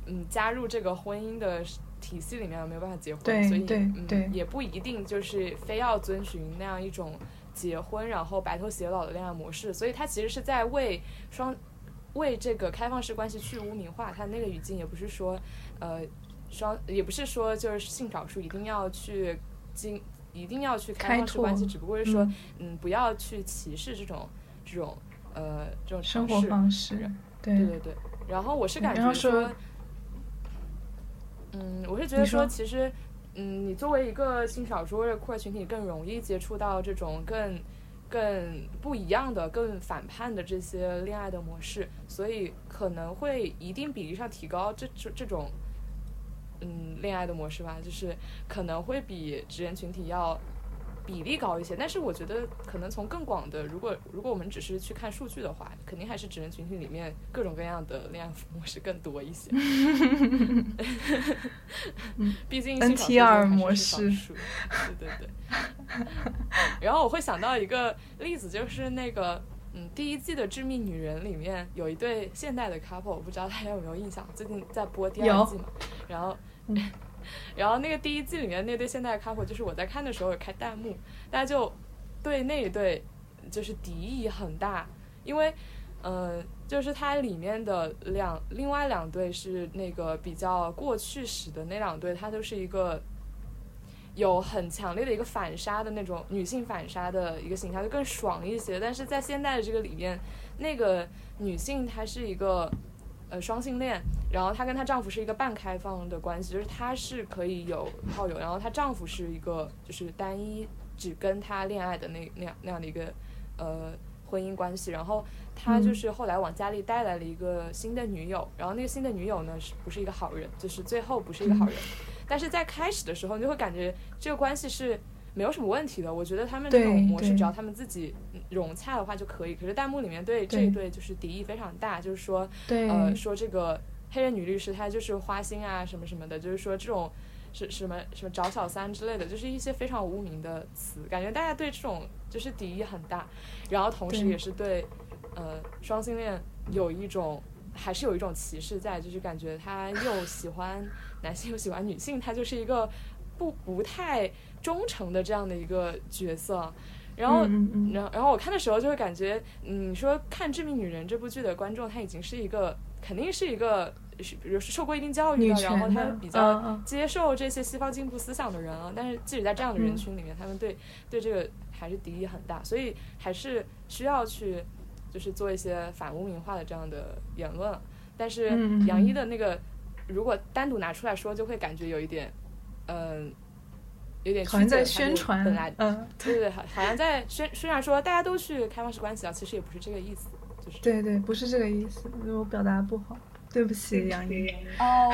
嗯加入这个婚姻的体系里面，没有办法结婚，对所以对嗯对也不一定就是非要遵循那样一种结婚然后白头偕老的恋爱模式，所以他其实是在为双为这个开放式关系去污名化，他那个语境也不是说呃双也不是说就是性少数一定要去经一定要去开放式关系，只不过是说嗯嗯不要去歧视这种这种呃这种生活方式，对对对对，然后我是感觉说说，嗯，我是觉得说说，其实，嗯，你作为一个性少数或者酷儿群体，更容易接触到这种更更不一样的、更反叛的这些恋爱的模式，所以可能会一定比例上提高这这这种，嗯，恋爱的模式吧，就是可能会比直人群体要比例高一些，但是我觉得可能从更广的，如果如果我们只是去看数据的话，肯定还是直人群体里面各种各样的恋爱模式更多一些。[laughs] 毕竟 NTR 模少式数对对对。[laughs] 然后我会想到一个例子，就是那个嗯第一季的《致命女人》里面有一对现代的 couple，我不知道大家有没有印象？最近在播第二季嘛，然后。嗯 [laughs] 然后那个第一季里面那对现代的 couple，就是我在看的时候有开弹幕，大家就对那一对就是敌意很大，因为嗯、呃就是它里面的两另外两对是那个比较过去时的那两对，它都是一个有很强烈的一个反杀的那种女性反杀的一个形象，就更爽一些。但是在现在的这个里面，那个女性她是一个呃双性恋，然后她跟她丈夫是一个半开放的关系，就是她是可以有炮友，然后她丈夫是一个就是单一只跟她恋爱的那那样那样的一个呃婚姻关系，然后他就是后来往家里带来了一个新的女友，然后那个新的女友呢是不是一个好人，就是最后不是一个好人，但是在开始的时候你就会感觉这个关系是没有什么问题的，我觉得他们这种模式只要他们自己嗯融洽的话就可以，可是弹幕里面对这一对就是敌意非常大，就是说对，呃，说这个黑人女律师她就是花心啊什么什么的，就是说这种是什么什么找小三之类的，就是一些非常无名的词，感觉大家对这种就是敌意很大，然后同时也是对呃双性恋有一种还是有一种歧视在，就是感觉他又喜欢男性又喜欢女性，他就是一个不不太忠诚的这样的一个角色。然后，然后然后我看的时候就会感觉，嗯，你说看《致命女人》这部剧的观众，他已经是一个肯定是一个是比如受过一定教育的，然后他比较接受这些西方进步思想的人啊。但是即使在这样的人嗯群里面，他们对对这个还是敌意很大，所以还是需要去就是做一些反污名化的这样的言论。但是杨一嗯的那个如果单独拿出来说，就会感觉有一点，嗯、有点曲好像在宣传，本来嗯，对对对，好好像在宣宣传说大家都去开放式关系啊，其实也不是这个意思，就是对对，不是这个意思，我表达不好，对不起，杨一。哦，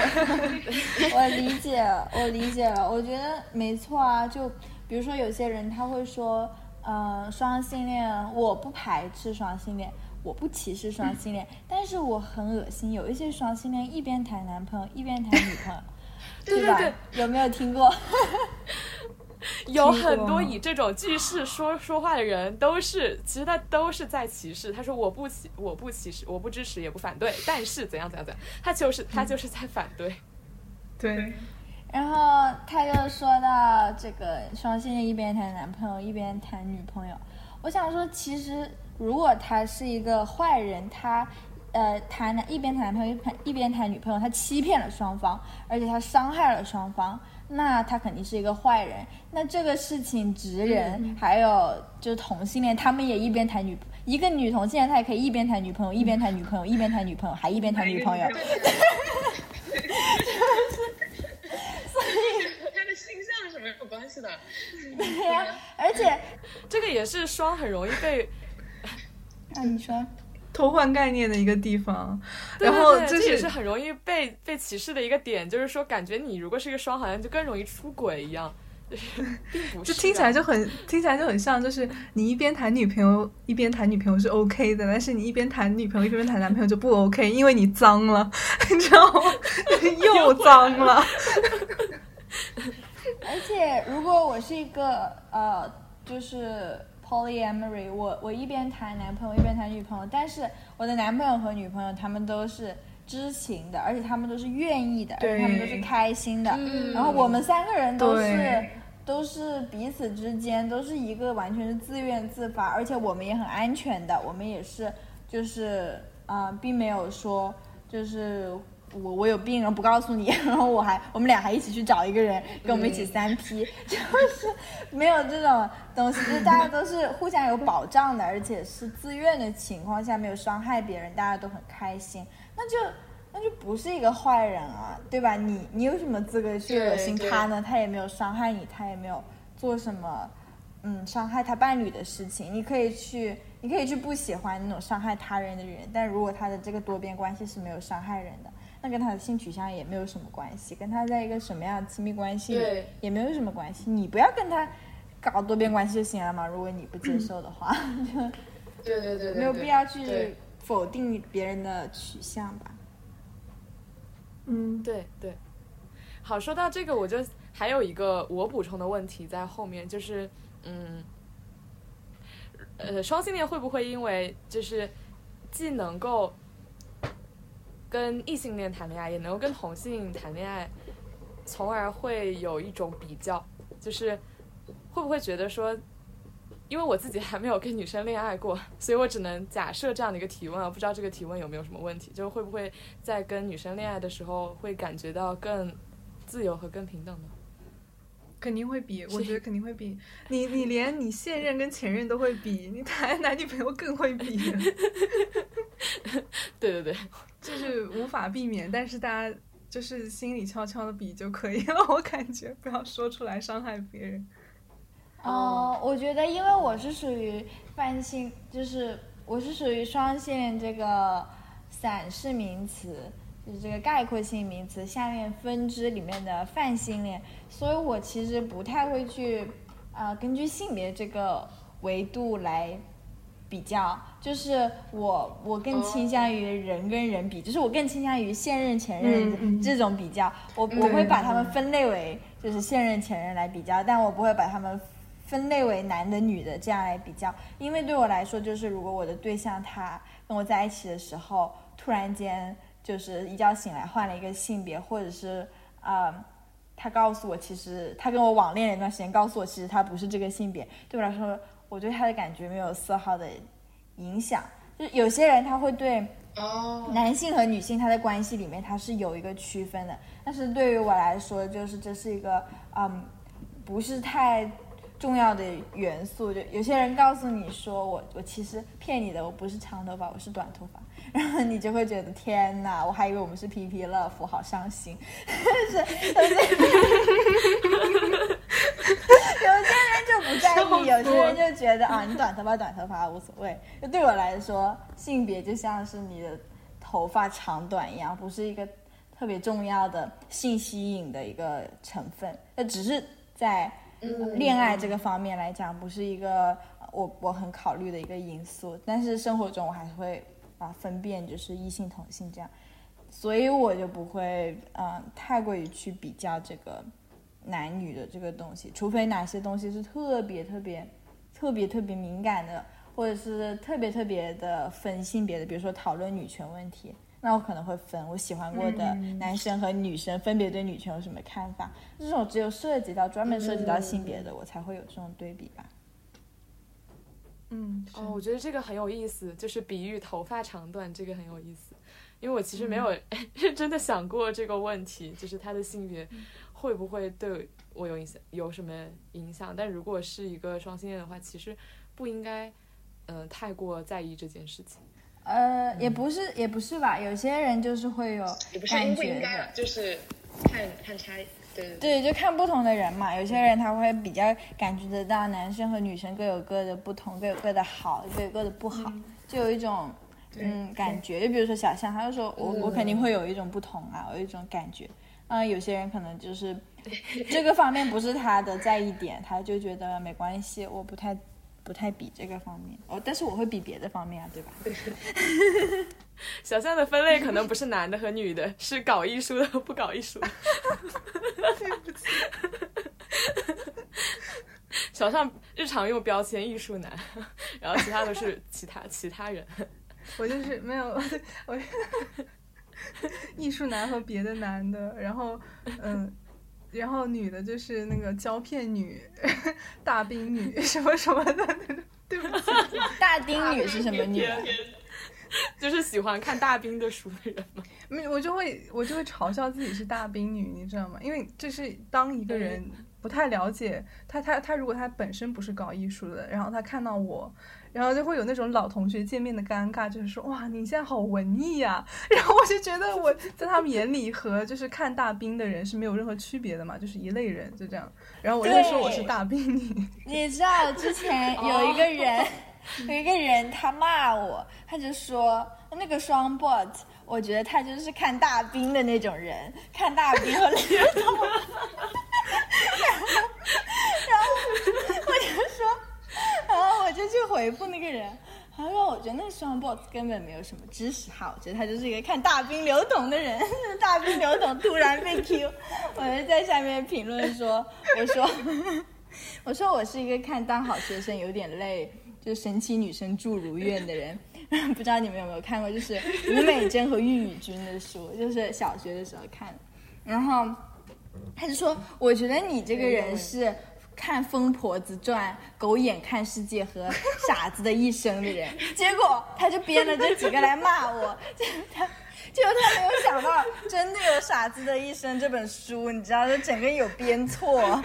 我理解，我理解了。我觉得没错啊，就比如说有些人他会说，呃，双性恋，我不排斥双性恋，我不歧视双性恋，但是我很恶心，有一些双性恋一边谈男朋友一边谈女朋友，[laughs] 吧？对对有没有听过？[laughs] 有很多以这种句式说说话的人，都是其实他都是在歧视。他说我不歧我不歧视，我不支持也不反对，但是怎样怎样怎样，他就是他就是在反对。对，然后他又说到这个双性恋一边谈男朋友一边谈女朋友，我想说，其实如果他是一个坏人，他呃谈男一边谈男朋友一边一边谈女朋友，他欺骗了双方，而且他伤害了双方，那他肯定是一个坏人。那这个事情，直人、还有就是同性恋，他们也一边谈女一个女同性恋，他也可以一边谈女朋友一边谈女朋友一边谈女朋友还一边谈女朋友。[laughs] 他的性向是没有关系的。[laughs] 对呀、而且这个也是双很容易被，啊，你说。偷换概念的一个地方。对然后这也是很容易被被歧视的一个点，就是说感觉你如果是一个双，好像就更容易出轨一样，就 [laughs] 是并不是就听起来就很听起来就很像，就是你一边谈女朋友一边谈女朋友是 OK 的，但是你一边谈女朋友一边谈男朋友就不 OK，因为你脏了，[laughs] 你知道吗？又脏了。而且，如果我是一个呃，就是 polyamory，我我一边谈男朋友一边谈女朋友，但是我的男朋友和女朋友他们都是知情的，而且他们都是愿意的，而且他们都是开心的。嗯。然后我们三个人都是都是彼此之间都是一个完全是自愿自发，而且我们也很安全的，我们也是就是啊、呃并没有说就是我我有病，然后不告诉你，[laughs] 然后我还我们俩还一起去找一个人跟我们一起三 P，、就是没有这种东西，就是大家都是互相有保障的，而且是自愿的情况下没有伤害别人，大家都很开心，那就。那就不是一个坏人啊，对吧？你你有什么资格去恶心他呢？他也没有伤害你，他也没有做什么嗯伤害他伴侣的事情。你可以去，你可以去不喜欢那种伤害他人的人，但如果他的这个多边关系是没有伤害人的，那跟他的性取向也没有什么关系，跟他在一个什么样的亲密关系也没有什么关系。你不要跟他搞多边关系就行了嘛。如果你不接受的话，[laughs] 对对对对，没有必要去否定别人的取向吧。嗯，对对，好，说到这个，我就还有一个我补充的问题在后面，就是嗯，呃，双性恋会不会因为就是既能够跟异性恋谈恋爱，也能够跟同性谈恋爱，从而会有一种比较，就是会不会觉得说？因为我自己还没有跟女生恋爱过，所以我只能假设这样的一个提问啊，不知道这个提问有没有什么问题，就会不会在跟女生恋爱的时候会感觉到更自由和更平等呢？肯定会比，我觉得肯定会比你，你连你现任跟前任都会比，你谈男女朋友更会比，对 [laughs] 对对，就是无法避免，但是大家就是心里悄悄的比就可以了，[laughs] 我感觉不要说出来伤害别人。哦，我觉得因为我是属于泛性，就是我是属于双性恋这个散式名词，就是这个概括性名词下面分支里面的泛性恋，所以我其实不太会去呃根据性别这个维度来比较，就是我我更倾向于人跟人比，就是我更倾向于现任前任这种比较，我我会把他们分类为就是现任前任来比较，但我不会把他们分类为男的女的这样来比较，因为对我来说，就是如果我的对象他跟我在一起的时候，突然间就是一觉醒来换了一个性别，或者是呃他告诉我，其实他跟我网恋了一段时间，告诉我其实他不是这个性别，对我来说，我对他的感觉没有丝毫的影响。就是有些人他会对哦，男性和女性他在关系里面他是有一个区分的，但是对于我来说，就是这是一个嗯不是太重要的元素。就有些人告诉你说我我其实骗你的，我不是长头发，我是短头发，[laughs] 然后你就会觉得天哪，我还以为我们是 PP love，好伤心。[laughs] 但是但是 [laughs] 不在意，有些人就觉得啊，你短头发短头发无所谓。就对我来说，性别就像是你的头发长短一样，不是一个特别重要的性吸引的一个成分。那只是在恋爱这个方面来讲，不是一个我我很考虑的一个因素。但是生活中我还是会啊分辨，就是异性同性这样，所以我就不会嗯、太过于去比较这个男女的这个东西，除非哪些东西是特别特别特别特别敏感的，或者是特别特别的分性别的，比如说讨论女权问题，那我可能会分我喜欢过的男生和女生分别对女权有什么看法。这种只有涉及到专门涉及到性别的，我才会有这种对比吧。嗯，哦，我觉得这个很有意思，就是比喻头发长短这个很有意思，因为我其实没有 [laughs] 认真的想过这个问题，就是他的性别会不会对我有影响，有什么影响？但如果是一个双性恋的话，其实不应该，嗯、太过在意这件事情。呃，也不是，也不是吧，有些人就是会有也不是感应不应觉的该啊，。就是看看差异。对对对，就看不同的人嘛。有些人他会比较感觉得到，男生和女生各有各的不同，各有各的好，各有各的不好，就有一种嗯感觉。就比如说小象，他就说我我肯定会有一种不同啊，我有一种感觉。嗯，有些人可能就是这个方面不是他的在意点，他就觉得没关系，我不太不太比这个方面哦，但是我会比别的方面啊，对吧？[laughs] 小象的分类可能不是男的和女的，是搞艺术的和不搞艺术的。[laughs] 小象日常用标签艺术男，然后其他都是其他其他人。我就是没有我 [laughs] 艺术男和别的男的，然后嗯，然后女的就是那个胶片女、大兵女什么什么的。对不起，[laughs] 大兵女是什么女啊？就是喜欢看大兵的书的人吗。没有我就会我就会嘲笑自己是大兵女，你知道吗？因为这是当一个人不太了解他，他他如果他本身不是搞艺术的，然后他看到我，然后就会有那种老同学见面的尴尬，就是说哇，你现在好文艺呀、[laughs] 然后我就觉得我在他们眼里和就是看大兵的人是没有任何区别的嘛，就是一类人，就这样。然后我就会说我是大兵女，你知道之前有一个人，[laughs] 有一个人他骂我，他就说那个双 bot，我觉得他就是看大兵的那种人，看大兵和刘总。然后，然后我就说，然后我就去回复那个人。他说：“我觉得那双 boss 根本没有什么知识哈，我觉得他就是一个看大兵刘同的人。大兵刘同突然被 Q，我就在下面评论说：我说 [laughs] 我说我是一个看当好学生有点累，就神奇女生祝如愿的人。[laughs] 不知道你们有没有看过，就是吴美珍和郁宇君的书，就是小学的时候看。然后他就说，我觉得你这个人是看《疯婆子传》《狗眼看世界》和《傻子的一生》的人。结果他就编了这几个来骂我，[laughs] 结果他没有想到，真的有《傻子的一生》这本书，你知道，就整个有编错，[laughs]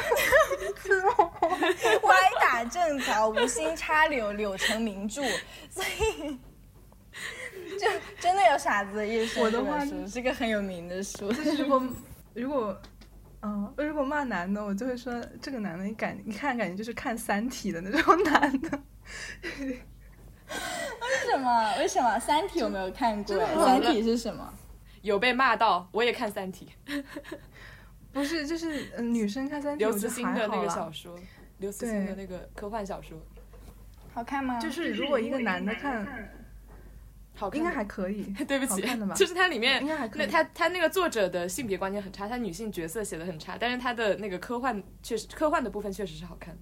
歪打正着，无心插柳，柳成名著，所以就真的有《傻子的一生》我的话是个很有名的书。就是如果如果。嗯，如果骂男的，我就会说这个男的，你感你看感觉就是看《三体》的那种男的。为什么？为什么？《三体》有没有看过？《三体》是什么？有被骂到，我也看《三体》，不是，就是、呃、女生看《三体》，刘慈欣的那个小说，刘慈欣的那个科幻小说，好看吗？就是如果一个男的看，好看应该还可以。[laughs] 对不起就是它里面应该还可以那他他那个作者的性别观念很差，他女性角色写的很差，但是他的那个科幻确实科幻的部分确实是好看，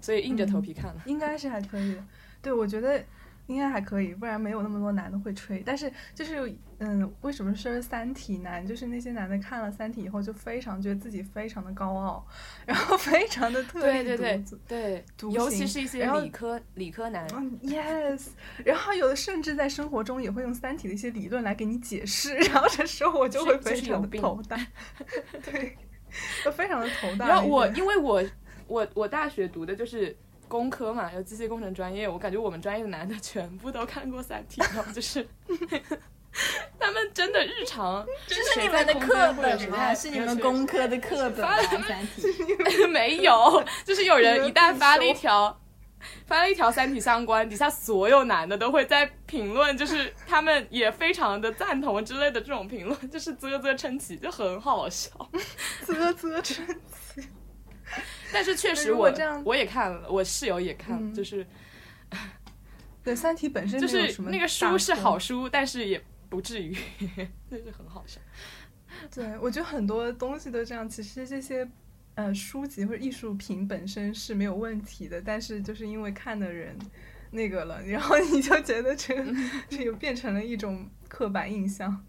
所以硬着头皮看了。应该是还可以的。对，我觉得应该还可以，不然没有那么多男的会吹。但是就是，嗯，为什么说《三体》男？就是那些男的看了《三体》以后，就非常觉得自己非常的高傲，然后非常的特立对对对尤其是一些理科理科男，嗯，yes，然后有的甚至在生活中也会用《三体》的一些理论来给你解释，然后这时候我就会非常的头大，[laughs] 对，就非常的头大。然后我因为我我我大学读的就是工科嘛，有机械工程专业，我感觉我们专业的男的全部都看过《三体》，然后就是 [laughs] 他们真的日常这就是你们的课本吗？吗？是你们工科的课本吗？三体。[laughs] 没有，就是有人一旦发了一条。发了一条《三体》相关，底下所有男的都会在评论，就是他们也非常的赞同之类的这种评论，就是啧啧称奇，就很好笑。[laughs] 啧啧称奇。但是确实我这样我也看了，我室友也看了，嗯就是对《三体》本身就是那个书是好书，但是也不至于，就是很好笑。对，我觉得很多东西都这样。其实这些呃书籍或者艺术品本身是没有问题的，但是就是因为看的人那个了，然后你就觉得这个 [laughs] 这个变成了一种刻板印象。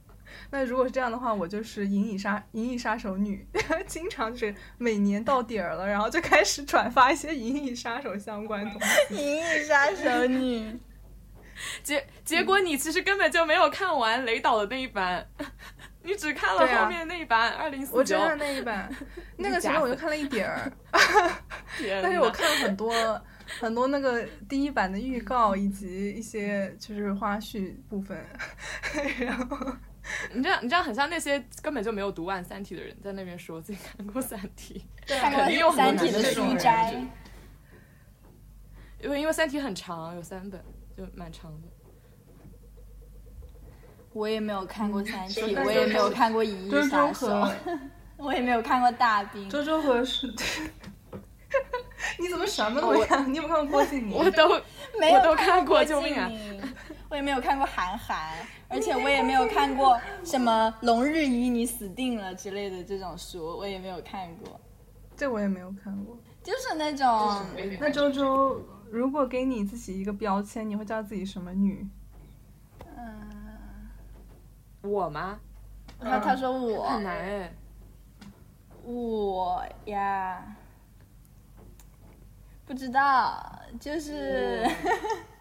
那如果是这样的话，我就是银翼杀银翼杀手女，[laughs] 经常就是每年到点儿了，然后就开始转发一些银翼杀手相关的东西。[laughs] 银翼杀手女，[laughs] 结结果你其实根本就没有看完雷导的那一版，你只看了后面那一版二零四九。我只看那一版，那个其实我就看了一点儿。但是我看了很多很多那个第一版的预告以及一些就是花絮部分，然后 [laughs] 你这样你这样很像那些根本就没有读完《三体》的人在那边说自己看过《三体看 [laughs] 肯定有过很多三体的书斋。》，因为因为《三体》很长，有三本，就蛮长的。我也没有看过三体，嗯我也没有看过银翼周杀周手和，[laughs] 我也没有看过大兵。周周和是，你怎么什么都看？你有没有看过郭敬明？我都没有我都看过过救命啊敬明我也没有看过韩寒，而且我也没有看过什么“龙日一你死定了”之类的这种书，我也没有看过。这我也没有看过。就是那种，那周周，如果给你自己一个标签，你会叫自己什么女？嗯我吗？他他说我很难哎。我呀，不知道，就是 [laughs]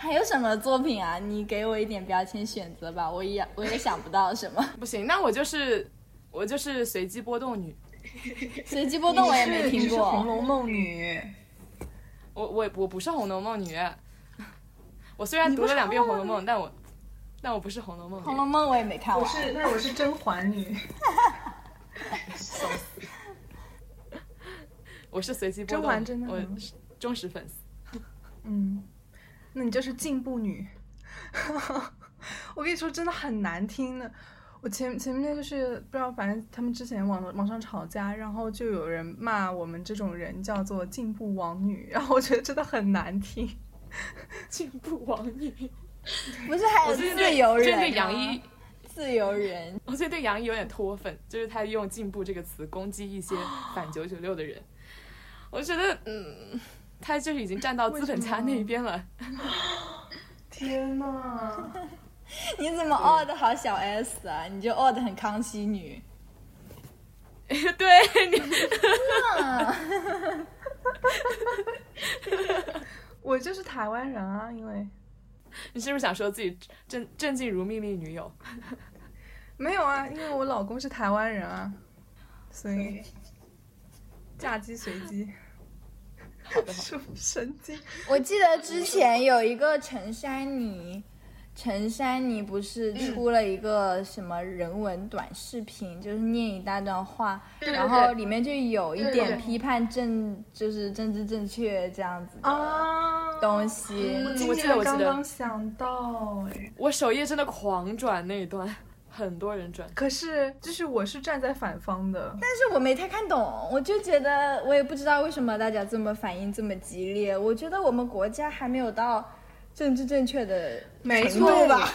还有什么作品啊？你给我一点标签选择吧，我也我也想不到什么。[laughs] 不行，那我就是我就是随机波动女。[laughs] 随机波动我也没听过是《红，楼梦》女。我我我不是《红楼梦》女，我虽然读了两遍《红楼梦》，但我但我不是《红楼梦》《红。楼梦》我也没看完。我是，那我是甄嬛女。[laughs] 我是随机波动，甄嬛真的我忠实粉丝。嗯，那你就是进步女。[laughs] 我跟你说，真的很难听的。我前前面就是不知道，反正他们之前网网上吵架，然后就有人骂我们这种人叫做进步王女，然后我觉得真的很难听。进步王女，[laughs] 不是还有自由人对杨吗一，自由人，我觉得对杨一有点脱粉，就是他用“进步”这个词攻击一些反九九六的人，我觉得，嗯，他就是已经站到资本家那一边了。[laughs] 天呐！[laughs] 你怎么傲的好小 S 啊？你就傲的很康熙女。[laughs] 对你，我就是台湾人啊，因为你是不是想说自己郑郑静茹秘密女友？没有啊，因为我老公是台湾人啊，所以嫁鸡随鸡。好的，神经？我记得之前有一个陈珊妮，陈珊妮不是出了一个什么人文短视频，就是念一大段话，然后里面就有一点批判政，就是政治正确这样子的啊东西。我记得我记得刚刚想到哎，我首页真的狂转那一段，很多人转。可是就是我是站在反方的，但是我没太看懂，我就觉得我也不知道为什么大家这么反应这么激烈。我觉得我们国家还没有到政治正确的没程度吧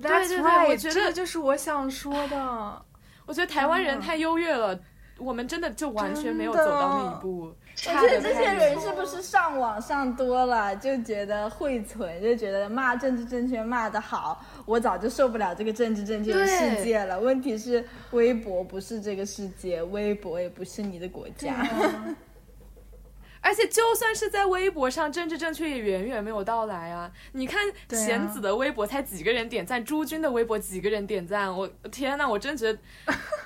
？That's [laughs] 对对我觉得这个就是我想说的。[laughs] 我觉得台湾人太优越了。我们真的就完全没有走到那一步，我差觉得这些人是不是上网上多了，就觉得会存，就觉得骂政治正确骂得好，我早就受不了这个政治正确的世界了。问题是，微博不是这个世界，微博也不是你的国家。[laughs] 而且就算是在微博上，政治正确也远远没有到来啊！你看贤子的微博才几个人点赞，朱军的微博几个人点赞，我天呐，我真觉得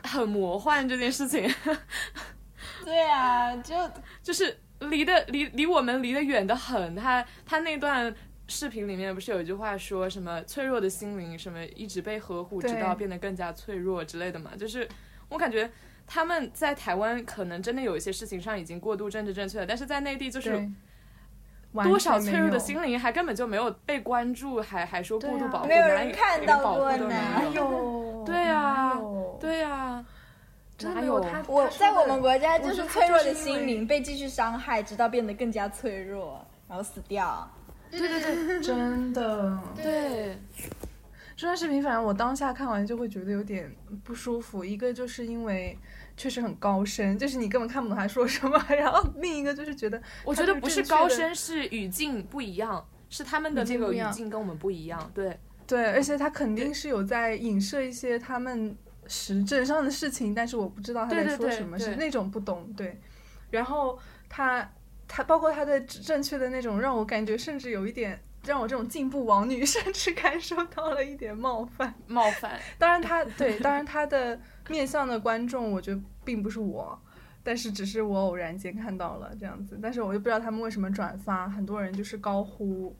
很魔幻这件事情，对啊，就 [laughs] 就是离的离离我们离得远的很。他他那段视频里面不是有一句话说什么脆弱的心灵什么一直被呵护，直到变得更加脆弱之类的嘛？就是我感觉。他们在台湾可能真的有一些事情上已经过度政治正确了，但是在内地就是，多少脆弱的心。灵还根本就没有被关注，还还说过度保护，没有人看到过护都没呢有有 [laughs] 对啊对呀，真的哪有没有他。我在我们国家就是脆弱的心灵被继续伤害，直到变得更加脆弱，然后死掉。对对对 [laughs] 真的，对，这段视频，反正我当下看完就会觉得有点不舒服。一个就是因为确实很高深，就是你根本看不懂他说什么；然后另一个就是觉得我觉得不是高深，是语境不一样，是他们的这个语境跟我们不一样。对，对，而且他肯定是有在影射一些他们实质上的事情，但是我不知道他在说什么，是对那种不懂。对，然后他他包括他的正确的那种，让我感觉甚至有一点让我这种进步王女 [laughs] 甚至感受到了一点冒犯。[laughs] 冒犯。[laughs] 当然他对，当然他的面向的观众，我觉得并不是我。但是只是我偶然间看到了这样子，但是我又不知道他们为什么转发，很多人就是高呼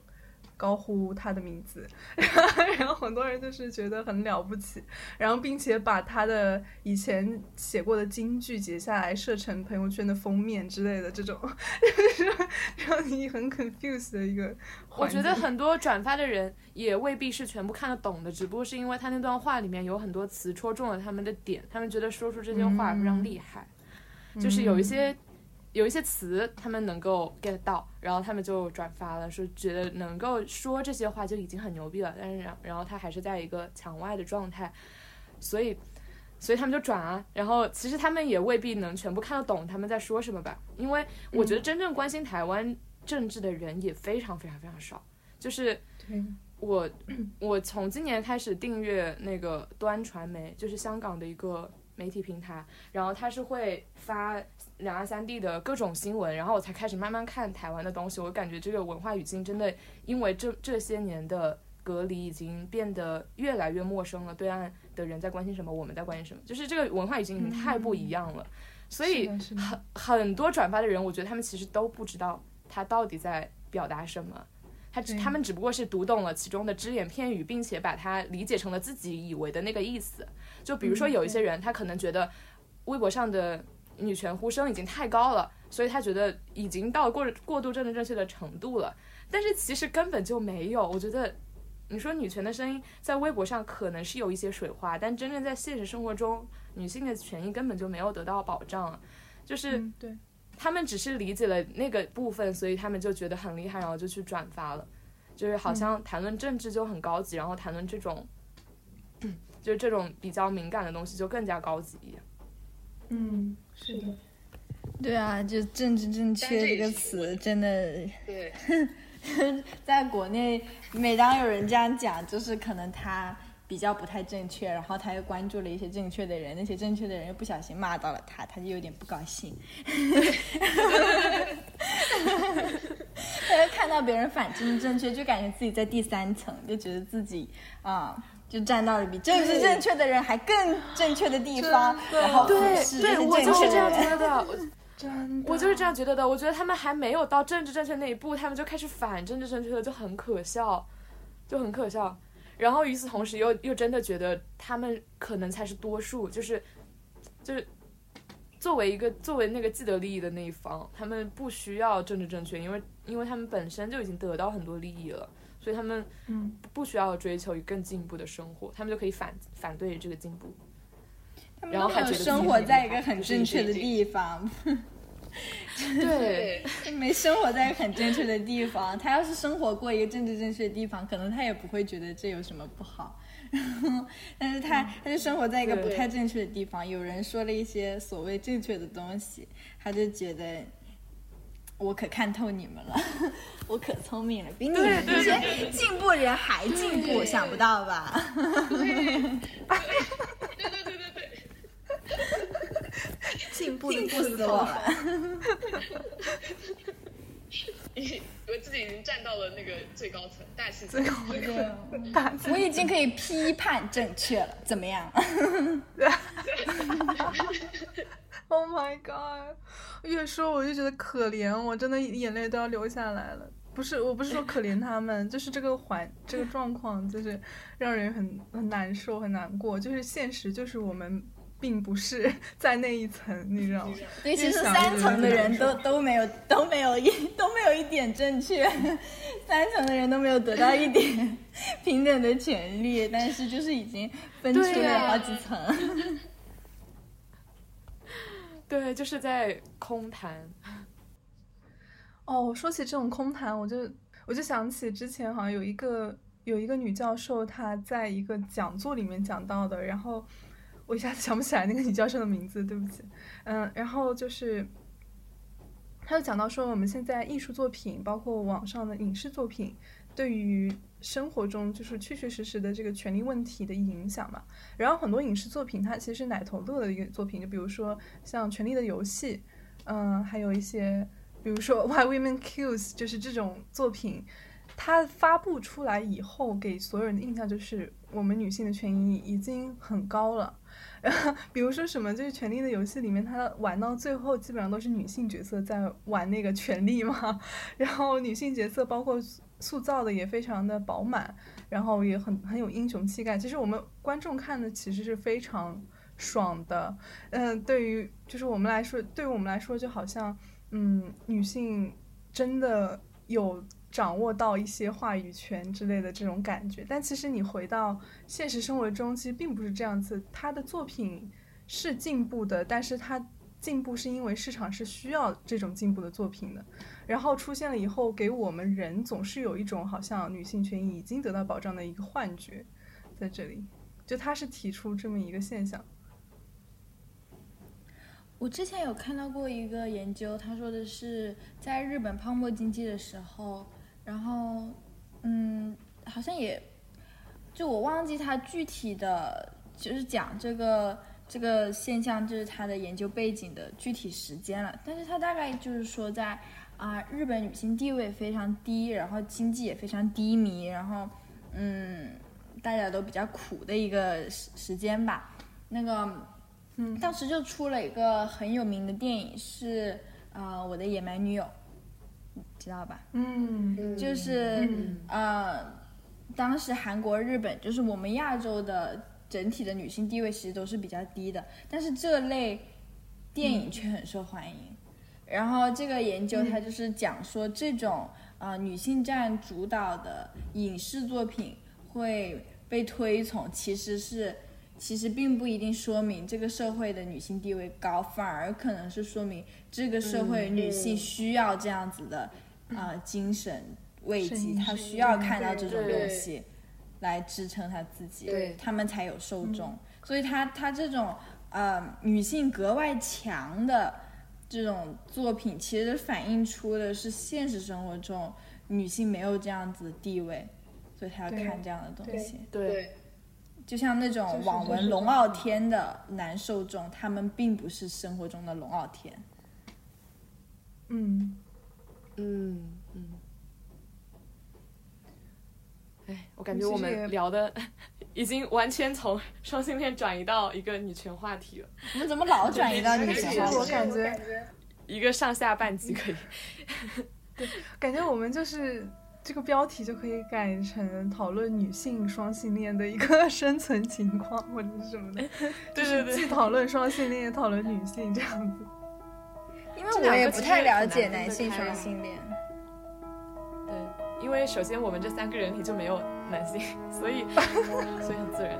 高呼他的名字，[laughs] 然后很多人就是觉得很了不起，然后并且把他的以前写过的金句截下来设成朋友圈的封面之类的，这种就是 [laughs] 让你很 confused 的一个我。觉得很多转发的人也未必是全部看得懂的，只不过是因为他那段话里面有很多词戳中了他们的点，他们觉得说出这些话非常厉害。就是有一些、有一些词他们能够 get 到，然后他们就转发了，说觉得能够说这些话就已经很牛逼了，但是然然后他还是在一个墙外的状态，所以所以他们就转啊，然后其实他们也未必能全部看得懂他们在说什么吧，因为我觉得真正关心台湾政治的人也非常非常非常少，就是我我从今年开始订阅那个端传媒，就是香港的一个媒体平台，然后它是会发两岸三地的各种新闻，然后我才开始慢慢看台湾的东西。我感觉这个文化语境真的因为这这些年的隔离，已经变得越来越陌生了。对岸的人在关心什么，我们在关心什么，就是这个文化语境已经太不一样了。所以很很多转发的人，我觉得他们其实都不知道他到底在表达什么。他只他们只不过是读懂了其中的只言片语，并且把它理解成了自己以为的那个意思。就比如说嗯有一些人，他可能觉得微博上的女权呼声已经太高了，所以他觉得已经到过过度政治正确的程度了。但是其实根本就没有。我觉得你说女权的声音在微博上可能是有一些水花，但真正在现实生活中，女性的权益根本就没有得到保障。就是嗯对。他们只是理解了那个部分，所以他们就觉得很厉害，然后就去转发了。就是好像谈论政治就很高级，然后谈论这种，[clears throat] 就是这种比较敏感的东西就更加高级一样。嗯，是的，对啊，就政治正确这个词真的，对，[laughs] 在国内每当有人这样讲，就是可能他比较不太正确，然后他又关注了一些正确的人，那些正确的人又不小心骂到了他，他就有点不高兴。[laughs] [laughs] 他就看到别人反政治正确，就感觉自己在第三层，就觉得自己啊。就站到了比政治正确的人还更正确的地方，然后对对，我就是这样觉。得的。我 [laughs] 真的，我就是这样觉得的。我觉得他们还没有到政治正确那一步，他们就开始反政治正确了，就很可笑，就很可笑。然后与此同时又，又真的觉得他们可能才是多数，就是就是作为一个作为那个既得利益的那一方，他们不需要政治正确，因为因为他们本身就已经得到很多利益了，所以他们嗯。不需要追求更进步的生活，他们就可以反反对这个进步。他们然后都没有还觉得 [laughs] 生活在一个很正确的地方，对，没生活在很正确的地方。他要是生活过一个政治正确的地方，可能他也不会觉得这有什么不好。但是他他就生活在一个不太正确的地方，有人说了一些所谓正确的东西，他就觉得我可看透你们了，[laughs] 我可聪明了，比你们这些进步人还进步，想不到吧？对对对对对，进步的进步 [laughs] [laughs] 死我了。我自己已经站到了那个最高层，大气层。最后一个大字我已经可以批判正确了，怎么样？[laughs] Oh my god！越说我就觉得可怜，我真的眼泪都要流下来了。不是，我不是说可怜他们，就是这个环这个状况，就是让人很很难受、很难过。就是现实，就是我们并不是 [laughs] 在那一层，你知道吗？[laughs] 对，其实三层的人都都没有都没有一 [laughs] 都没有一点正确，三层的人都没有得到一点平等的权利，但是就是已经分出了好几层。对，就是在空谈。哦，说起这种空谈，我就我就想起之前好像有一个有一个女教授，她在一个讲座里面讲到的，然后我一下子想不起来那个女教授的名字，对不起。嗯，然后就是，他就讲到说，我们现在艺术作品，包括网上的影视作品，对于生活中就是确确实实的这个权利问题的影响嘛。然后很多影视作品，它其实是奶头乐的一个作品，就比如说像《权力的游戏》，嗯，还有一些。比如说《Why Women Kills》，就是这种作品，它发布出来以后，给所有人的印象就是我们女性的权益已经很高了。[laughs] 比如说什么，就是《权力的游戏》里面，它玩到最后基本上都是女性角色在玩那个权力嘛，[laughs] 然后女性角色包括塑造的也非常的饱满，然后也很很有英雄气概。其实我们观众看的其实是非常爽的。嗯，对于就是我们来说，对于我们来说，就好像。嗯，女性真的有掌握到一些话语权之类的这种感觉，但其实你回到现实生活中，其实并不是这样子。她的作品是进步的，但是她进步是因为市场是需要这种进步的作品的。然后出现了以后，给我们人总是有一种好像女性权益已经得到保障的一个幻觉，在这里，就他是提出这么一个现象。我之前有看到过一个研究，他说的是在日本泡沫经济的时候，然后，嗯，好像也，就我忘记他具体的，就是讲这个这个现象，就是他的研究背景的具体时间了。但是他大概就是说在啊、日本女性地位非常低，然后经济也非常低迷，然后，嗯，大家都比较苦的一个时时间吧。那个。嗯，当时就出了一个很有名的电影，是呃我的野蛮女友，知道吧？嗯，就是、嗯呃，当时韩国、日本，就是我们亚洲的整体的女性地位其实都是比较低的，但是这类电影却很受欢迎。然后这个研究它就是讲说，这种呃女性占主导的影视作品会被推崇，其实是。其实并不一定说明这个社会的女性地位高，反而可能是说明这个社会女性需要这样子的啊、呃精神慰藉，她需要看到这种东西来支撑她自己，她们才有受众。所以她她这种呃女性格外强的这种作品，其实反映出的是现实生活中女性没有这样子的地位，所以她要看这样的东西。对，就像那种网文龙傲天的男受众，他们并不是生活中的龙傲天。嗯，嗯嗯。哎，我感觉我们聊的 [laughs] 已经完全从双性恋转移到一个女权话题了，我们怎么老转移到女权话题？我感觉一个上下半集可以。对感觉我们就是这个标题就可以改成讨论女性双性恋的一个 [laughs] 生存情况或者是什么的。[laughs] 对对对就是既讨论双性恋，也讨论女性这样子。[laughs] 因为我也不太了解男性双性恋。对，因为首先我们这三个人里就没有男性，所以所以很自然。